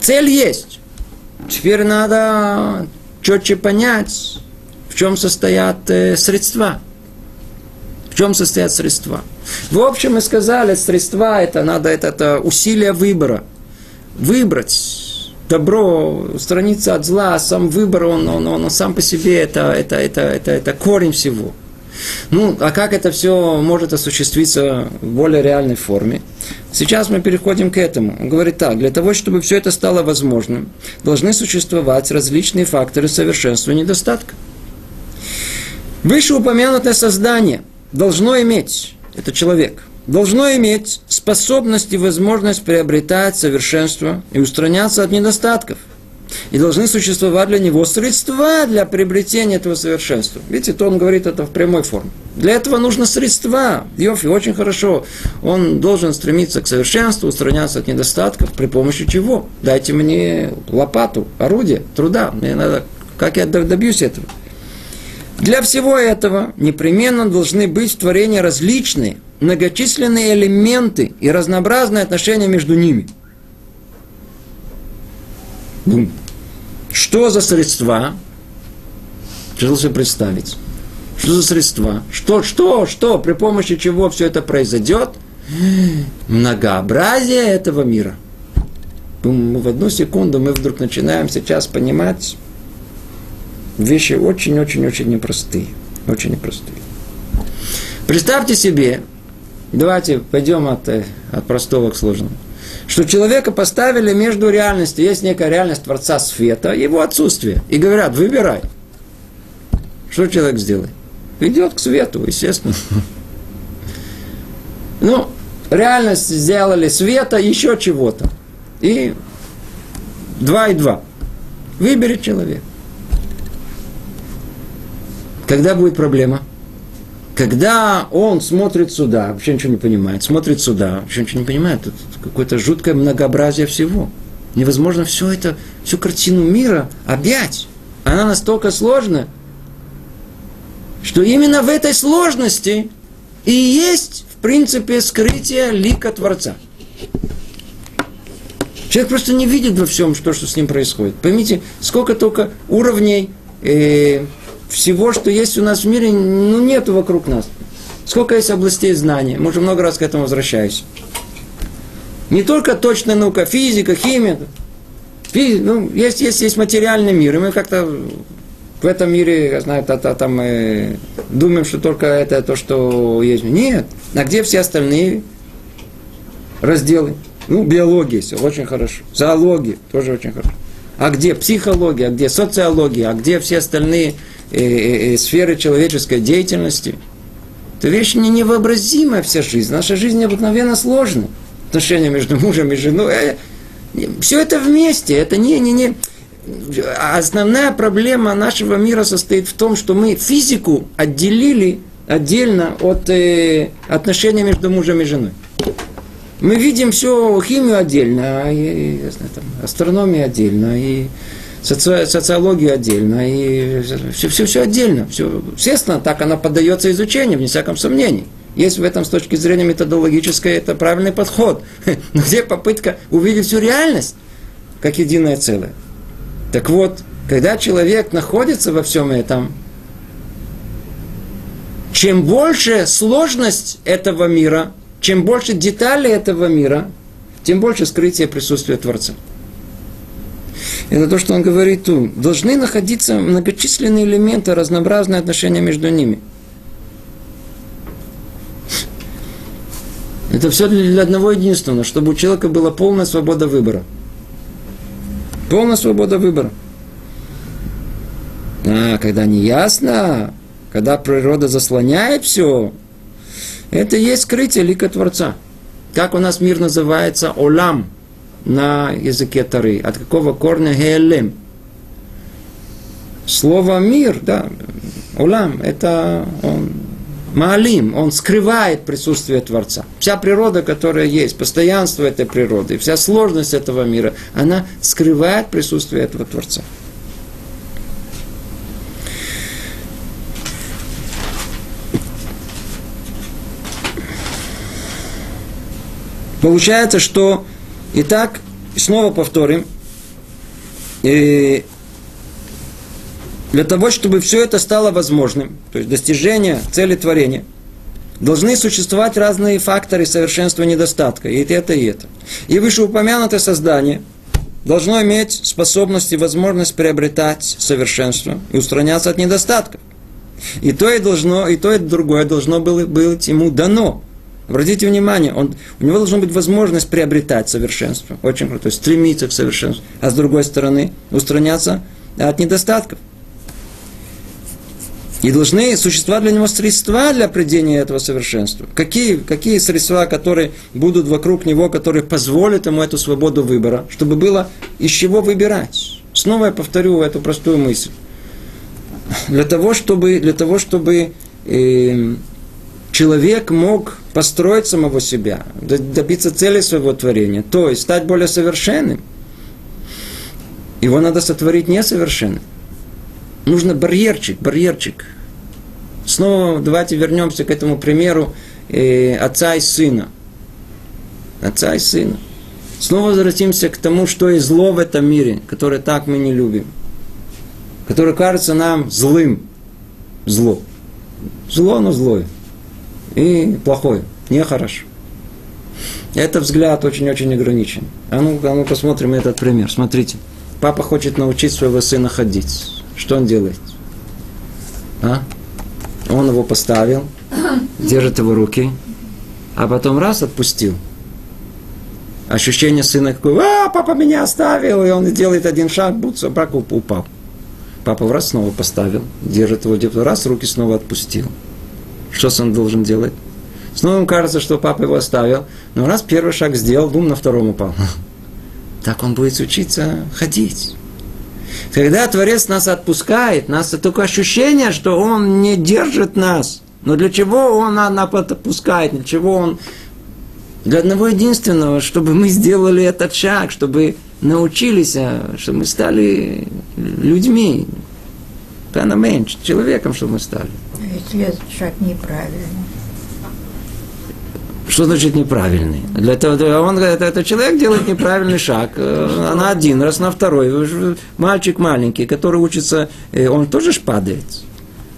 Speaker 1: Цель есть. Теперь надо четче понять, в чем состоят э, средства. В чем состоят средства. В общем, мы сказали, средства это надо, это, это усилие выбора. Выбрать добро, устраниться от зла, сам выбор, он, он, он, он сам по себе, это, это, это, это, это корень всего. Ну, а как это все может осуществиться в более реальной форме? Сейчас мы переходим к этому. Он говорит так, для того, чтобы все это стало возможным, должны существовать различные факторы совершенства недостатка. Вышеупомянутое создание должно иметь, это человек, должно иметь способность и возможность приобретать совершенство и устраняться от недостатков – и должны существовать для него средства для приобретения этого совершенства. Видите, то он говорит это в прямой форме. Для этого нужно средства. Йофи, очень хорошо. Он должен стремиться к совершенству, устраняться от недостатков. При помощи чего? Дайте мне лопату, орудие, труда. Мне надо, как я добьюсь этого? Для всего этого непременно должны быть в творении различные, многочисленные элементы и разнообразные отношения между ними – ну, что за средства? Что себе представить? Что за средства? Что, что, что, при помощи чего все это произойдет? Многообразие этого мира. В одну секунду мы вдруг начинаем сейчас понимать вещи очень-очень-очень непростые. Очень непростые. Представьте себе, давайте пойдем от, э, от простого к сложному что человека поставили между реальностью. Есть некая реальность Творца света, его отсутствие. И говорят, выбирай. Что человек сделает? Идет к свету, естественно. Ну, реальность сделали света, еще чего-то. И два и два. Выберет человек. Когда будет проблема? Когда он смотрит сюда, вообще ничего не понимает, смотрит сюда, вообще ничего не понимает, тут какое-то жуткое многообразие всего. Невозможно все это, всю картину мира объять. Она настолько сложная, что именно в этой сложности и есть, в принципе, скрытие лика Творца. Человек просто не видит во всем, что, что с ним происходит. Поймите, сколько только уровней э, всего, что есть у нас в мире, ну, нету вокруг нас. Сколько есть областей знания. Мы уже много раз к этому возвращаемся. Не только точная наука, физика, химия. Физи, ну, есть, есть, есть материальный мир. И мы как-то в этом мире, я знаю, та, та, там, э, думаем, что только это то, что есть. Нет. А где все остальные разделы? Ну, биология, все очень хорошо. Зоология тоже очень хорошо. А где психология, а где социология, а где все остальные э, э, э, сферы человеческой деятельности. Это вещь не невообразимая вся жизнь. Наша жизнь необыкновенно сложная. Отношения между мужем и женой. Э, все это вместе. Это не, не, не... Основная проблема нашего мира состоит в том, что мы физику отделили отдельно от э, отношений между мужем и женой. Мы видим все химию отдельно, и, и, там, астрономию отдельно, и соци, социологию отдельно, и все, все, все отдельно. Все, естественно, так она поддается изучению, вне всяком сомнении. Есть в этом с точки зрения методологической это правильный подход. Но где попытка увидеть всю реальность как единое целое? Так вот, когда человек находится во всем этом, чем больше сложность этого мира, чем больше деталей этого мира, тем больше скрытия присутствия Творца. Это то, что он говорит тут. Должны находиться многочисленные элементы, разнообразные отношения между ними. Это все для одного единственного, чтобы у человека была полная свобода выбора. Полная свобода выбора. А когда не ясно, когда природа заслоняет все, это и есть скрытие лика Творца. Как у нас мир называется? Олам на языке Тары. От какого корня гелем? Слово мир, да, улам, это он Маалим, он скрывает присутствие Творца. Вся природа, которая есть, постоянство этой природы, вся сложность этого мира, она скрывает присутствие этого Творца. Получается, что Итак, снова повторим, и для того, чтобы все это стало возможным, то есть достижение цели творения, должны существовать разные факторы совершенства и недостатка, и это, и это. И вышеупомянутое создание должно иметь способность и возможность приобретать совершенство и устраняться от недостатков. И то и должно, и то и другое должно было быть ему дано. Обратите внимание, он, у него должна быть возможность приобретать совершенство. Очень круто. Стремиться к совершенству. А с другой стороны, устраняться от недостатков. И должны существовать для него средства для определения этого совершенства. Какие, какие средства, которые будут вокруг него, которые позволят ему эту свободу выбора, чтобы было из чего выбирать. Снова я повторю эту простую мысль. Для того, чтобы, для того, чтобы э, человек мог построить самого себя, добиться цели своего творения, то есть стать более совершенным. Его надо сотворить несовершенным. Нужно барьерчик, барьерчик. Снова давайте вернемся к этому примеру э, отца и сына. Отца и сына. Снова возвратимся к тому, что есть зло в этом мире, которое так мы не любим. Которое кажется нам злым. Зло. Зло, но злое и плохое, нехорошо. Это взгляд очень-очень ограничен. А ну, а ну посмотрим этот пример. Смотрите. Папа хочет научить своего сына ходить. Что он делает? А? Он его поставил, держит его руки, а потом раз отпустил. Ощущение сына какое, а, папа меня оставил, и он делает один шаг, будто собака упал. Папа раз снова поставил, держит его, раз руки снова отпустил. Что сын должен делать? Снова ему кажется, что папа его оставил. Но раз первый шаг сделал, бум, на втором упал. Так он будет учиться ходить. Когда Творец нас отпускает, нас только ощущение, что Он не держит нас. Но для чего Он нас отпускает? Для чего Он... Для одного единственного, чтобы мы сделали этот шаг, чтобы научились, а, чтобы мы стали людьми. Пеноменч, человеком, чтобы мы стали.
Speaker 2: Этот шаг неправильный.
Speaker 1: Что значит неправильный? Для этого он, это, этот человек делает неправильный шаг э, на один раз, на второй. Мальчик маленький, который учится, э, он тоже ж падает.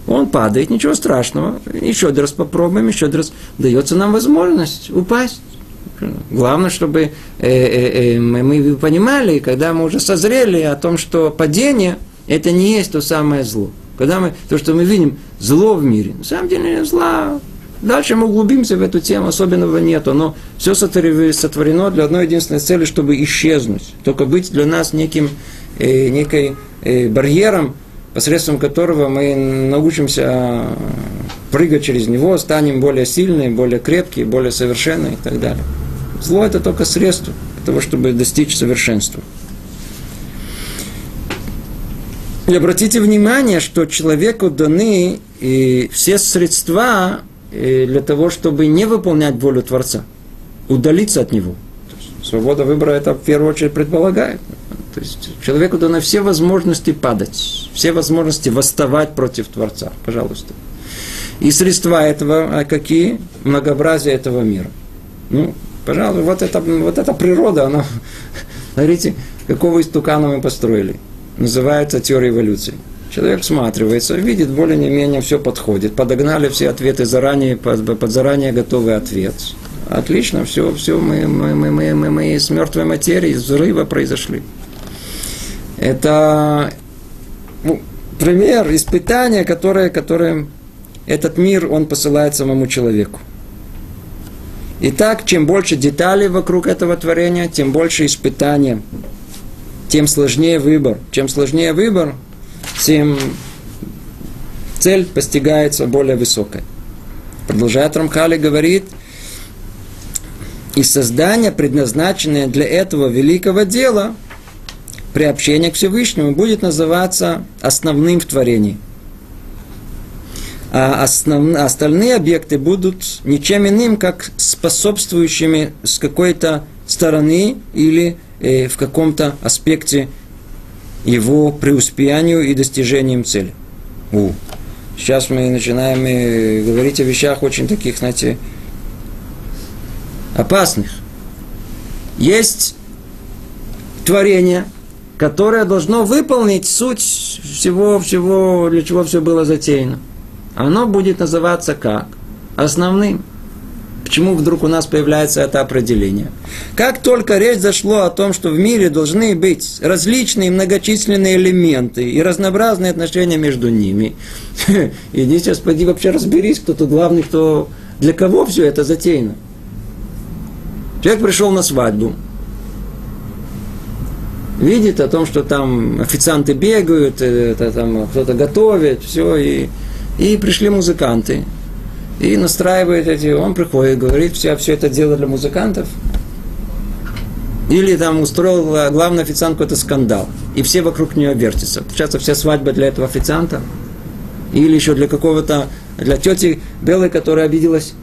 Speaker 1: Он падает, ничего страшного. Еще один раз попробуем, еще один раз. Дается нам возможность упасть. Главное, чтобы э, мы понимали, когда мы уже созрели о том, что падение – это не есть то самое зло. Когда мы, то, что мы видим зло в мире, на самом деле зла Дальше мы углубимся в эту тему, особенного нету, но все сотворено для одной единственной цели, чтобы исчезнуть. Только быть для нас неким, э, некой э, барьером, посредством которого мы научимся прыгать через него, станем более сильные, более крепкие, более совершенные и так далее. Зло это только средство для того, чтобы достичь совершенства. И обратите внимание, что человеку даны и все средства для того, чтобы не выполнять волю Творца, удалиться от него. Свобода выбора это в первую очередь предполагает. То есть человеку даны все возможности падать, все возможности восставать против Творца. Пожалуйста. И средства этого, а какие? Многообразие этого мира. Ну, пожалуй, вот эта, вот эта природа, она, смотрите, какого истукана мы построили. Называется теория эволюции. Человек всматривается, видит, более-менее все подходит. Подогнали все ответы заранее, под, под заранее готовый ответ. Отлично, все, все, мы, мы, мы, мы, мы, мы из мертвой материи, из взрыва произошли. Это ну, пример испытания, которое, которое этот мир, он посылает самому человеку. Итак, чем больше деталей вокруг этого творения, тем больше испытания, тем сложнее выбор. Чем сложнее выбор, тем цель постигается более высокой. Продолжает Рамхали говорит, и создание, предназначенное для этого великого дела, приобщение к Всевышнему, будет называться основным в творении. А основ... остальные объекты будут ничем иным, как способствующими с какой-то стороны или в каком-то аспекте его преуспеянию и достижением цели. У. Сейчас мы начинаем э, говорить о вещах очень таких, знаете, опасных. Есть творение, которое должно выполнить суть всего, всего, для чего все было затеяно. Оно будет называться как? Основным. Почему вдруг у нас появляется это определение? Как только речь зашло о том, что в мире должны быть различные многочисленные элементы и разнообразные отношения между ними, иди сейчас пойди вообще разберись, кто тут главный, кто для кого все это затеяно. Человек пришел на свадьбу, видит о том, что там официанты бегают, это, там кто-то готовит, все, и, и пришли музыканты – и настраивает эти, он приходит, говорит, все, все это дело для музыкантов. Или там устроил главный официант какой-то скандал, и все вокруг нее вертятся. Получается, вся свадьба для этого официанта. Или еще для какого-то, для тети Белой, которая обиделась,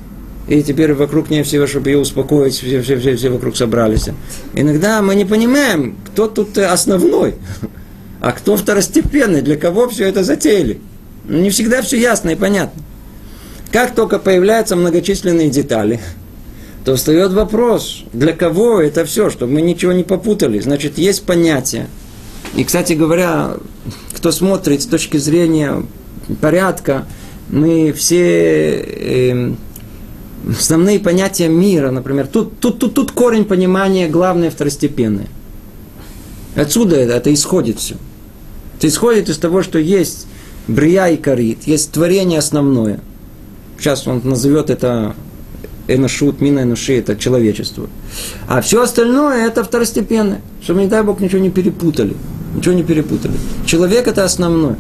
Speaker 1: и теперь вокруг нее все, чтобы ее успокоить, все, все, все, все вокруг собрались. Иногда мы не понимаем, кто тут основной, а кто второстепенный, для кого все это затеяли. Не всегда все ясно и понятно. Как только появляются многочисленные детали, то встает вопрос, для кого это все, чтобы мы ничего не попутали. Значит, есть понятие. И, кстати говоря, кто смотрит с точки зрения порядка, мы все э, основные понятия мира, например, тут, тут, тут, тут корень понимания главное второстепенное. Отсюда это, это исходит все. Это исходит из того, что есть брия и корит, есть творение основное – Сейчас он назовет это эношут, мина энуши, это человечество. А все остальное это второстепенное. Чтобы, не дай Бог, ничего не перепутали. Ничего не перепутали. Человек это основное.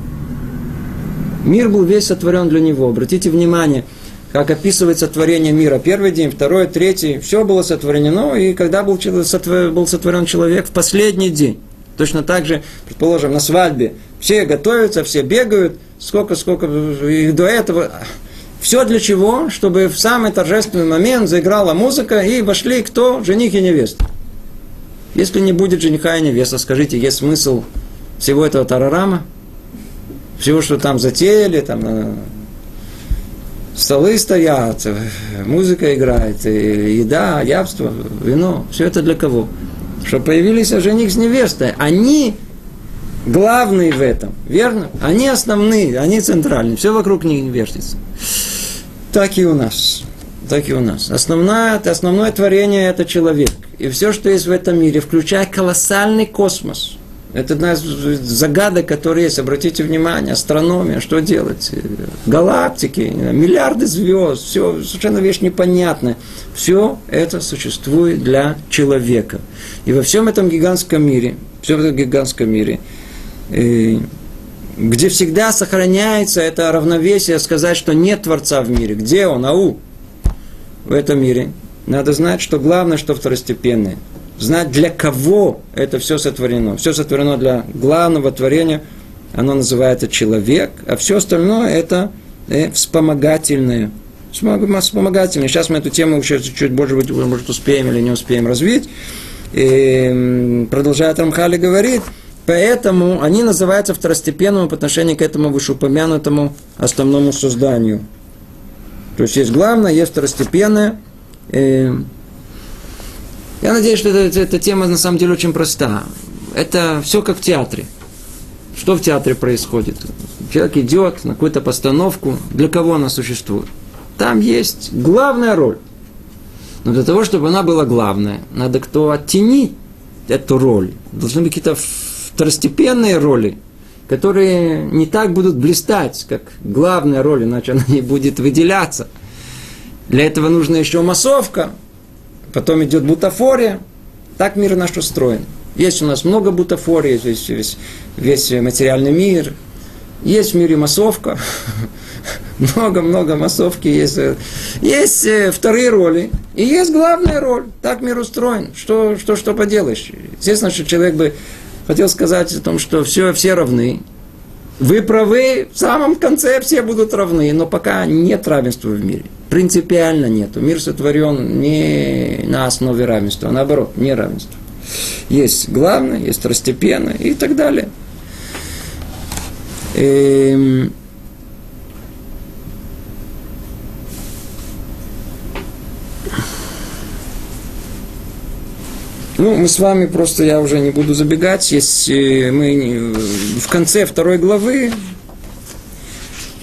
Speaker 1: Мир был весь сотворен для него. Обратите внимание, как описывается творение мира. Первый день, второй, третий, все было сотворено. И когда был, был сотворен человек в последний день. Точно так же, предположим, на свадьбе все готовятся, все бегают, сколько, сколько, и до этого все для чего? Чтобы в самый торжественный момент заиграла музыка и вошли кто? Жених и невеста. Если не будет жениха и невеста, скажите, есть смысл всего этого тарарама? Всего, что там затеяли, там э, столы стоят, э, музыка играет, еда, ябство, вино. Все это для кого? Чтобы появились жених с невестой. Они главные в этом, верно? Они основные, они центральные. Все вокруг них вертится. Так и у нас. Так и у нас. Основное, основное творение – это человек. И все, что есть в этом мире, включая колоссальный космос. Это одна из загадок, которые есть. Обратите внимание, астрономия, что делать? Галактики, миллиарды звезд, все совершенно вещь непонятная. Все это существует для человека. И во всем этом гигантском мире, все в этом гигантском мире, э, где всегда сохраняется это равновесие, сказать, что нет Творца в мире. Где он? Ау! В этом мире. Надо знать, что главное, что второстепенное. Знать, для кого это все сотворено. Все сотворено для главного творения. Оно называется человек, а все остальное это э, вспомогательное. Вспомогательное. Сейчас мы эту тему еще чуть-чуть, может быть, может, успеем или не успеем развить. И продолжает Рамхали говорит, Поэтому они называются второстепенным по отношению к этому вышеупомянутому основному созданию. То есть есть главное, есть второстепенное. Я надеюсь, что эта, эта тема на самом деле очень проста. Это все как в театре. Что в театре происходит? Человек идет на какую-то постановку. Для кого она существует? Там есть главная роль. Но для того, чтобы она была главная, надо кто оттенить эту роль. Должны быть какие-то второстепенные роли, которые не так будут блистать, как главная роль, иначе она не будет выделяться. Для этого нужна еще массовка, потом идет бутафория. Так мир наш устроен. Есть у нас много бутафории, весь, весь, весь материальный мир, Есть в мире массовка, много-много массовки есть. Есть э, вторые роли, и есть главная роль. Так мир устроен. Что, что, что поделаешь? Естественно, что человек бы хотел сказать о том, что все, все равны. Вы правы, в самом конце все будут равны, но пока нет равенства в мире. Принципиально нету. Мир сотворен не на основе равенства, а наоборот, не равенства. Есть главное, есть второстепенное и так далее. Эм, Ну, мы с вами просто, я уже не буду забегать, есть э, мы не- в конце второй главы,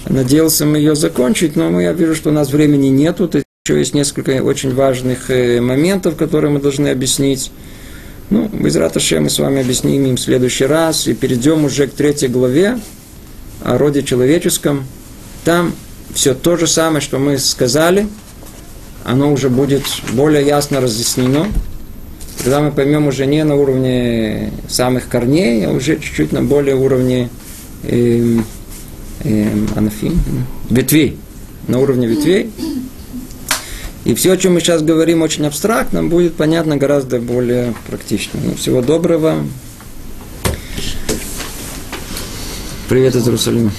Speaker 1: надеялся мы ее закончить, но я вижу, что у нас времени нету, тут еще есть несколько очень важных э, моментов, которые мы должны объяснить. Ну, без раташи мы с вами объясним им в следующий раз и перейдем уже к третьей главе о роде человеческом. Там все то же самое, что мы сказали, оно уже будет более ясно разъяснено. Когда мы поймем уже не на уровне самых корней, а уже чуть-чуть на более уровне эм, эм, анафим, ветвей, на уровне ветвей. И все, о чем мы сейчас говорим, очень абстрактно, будет понятно гораздо более практично. Ну, всего доброго. Привет из Иерусалима.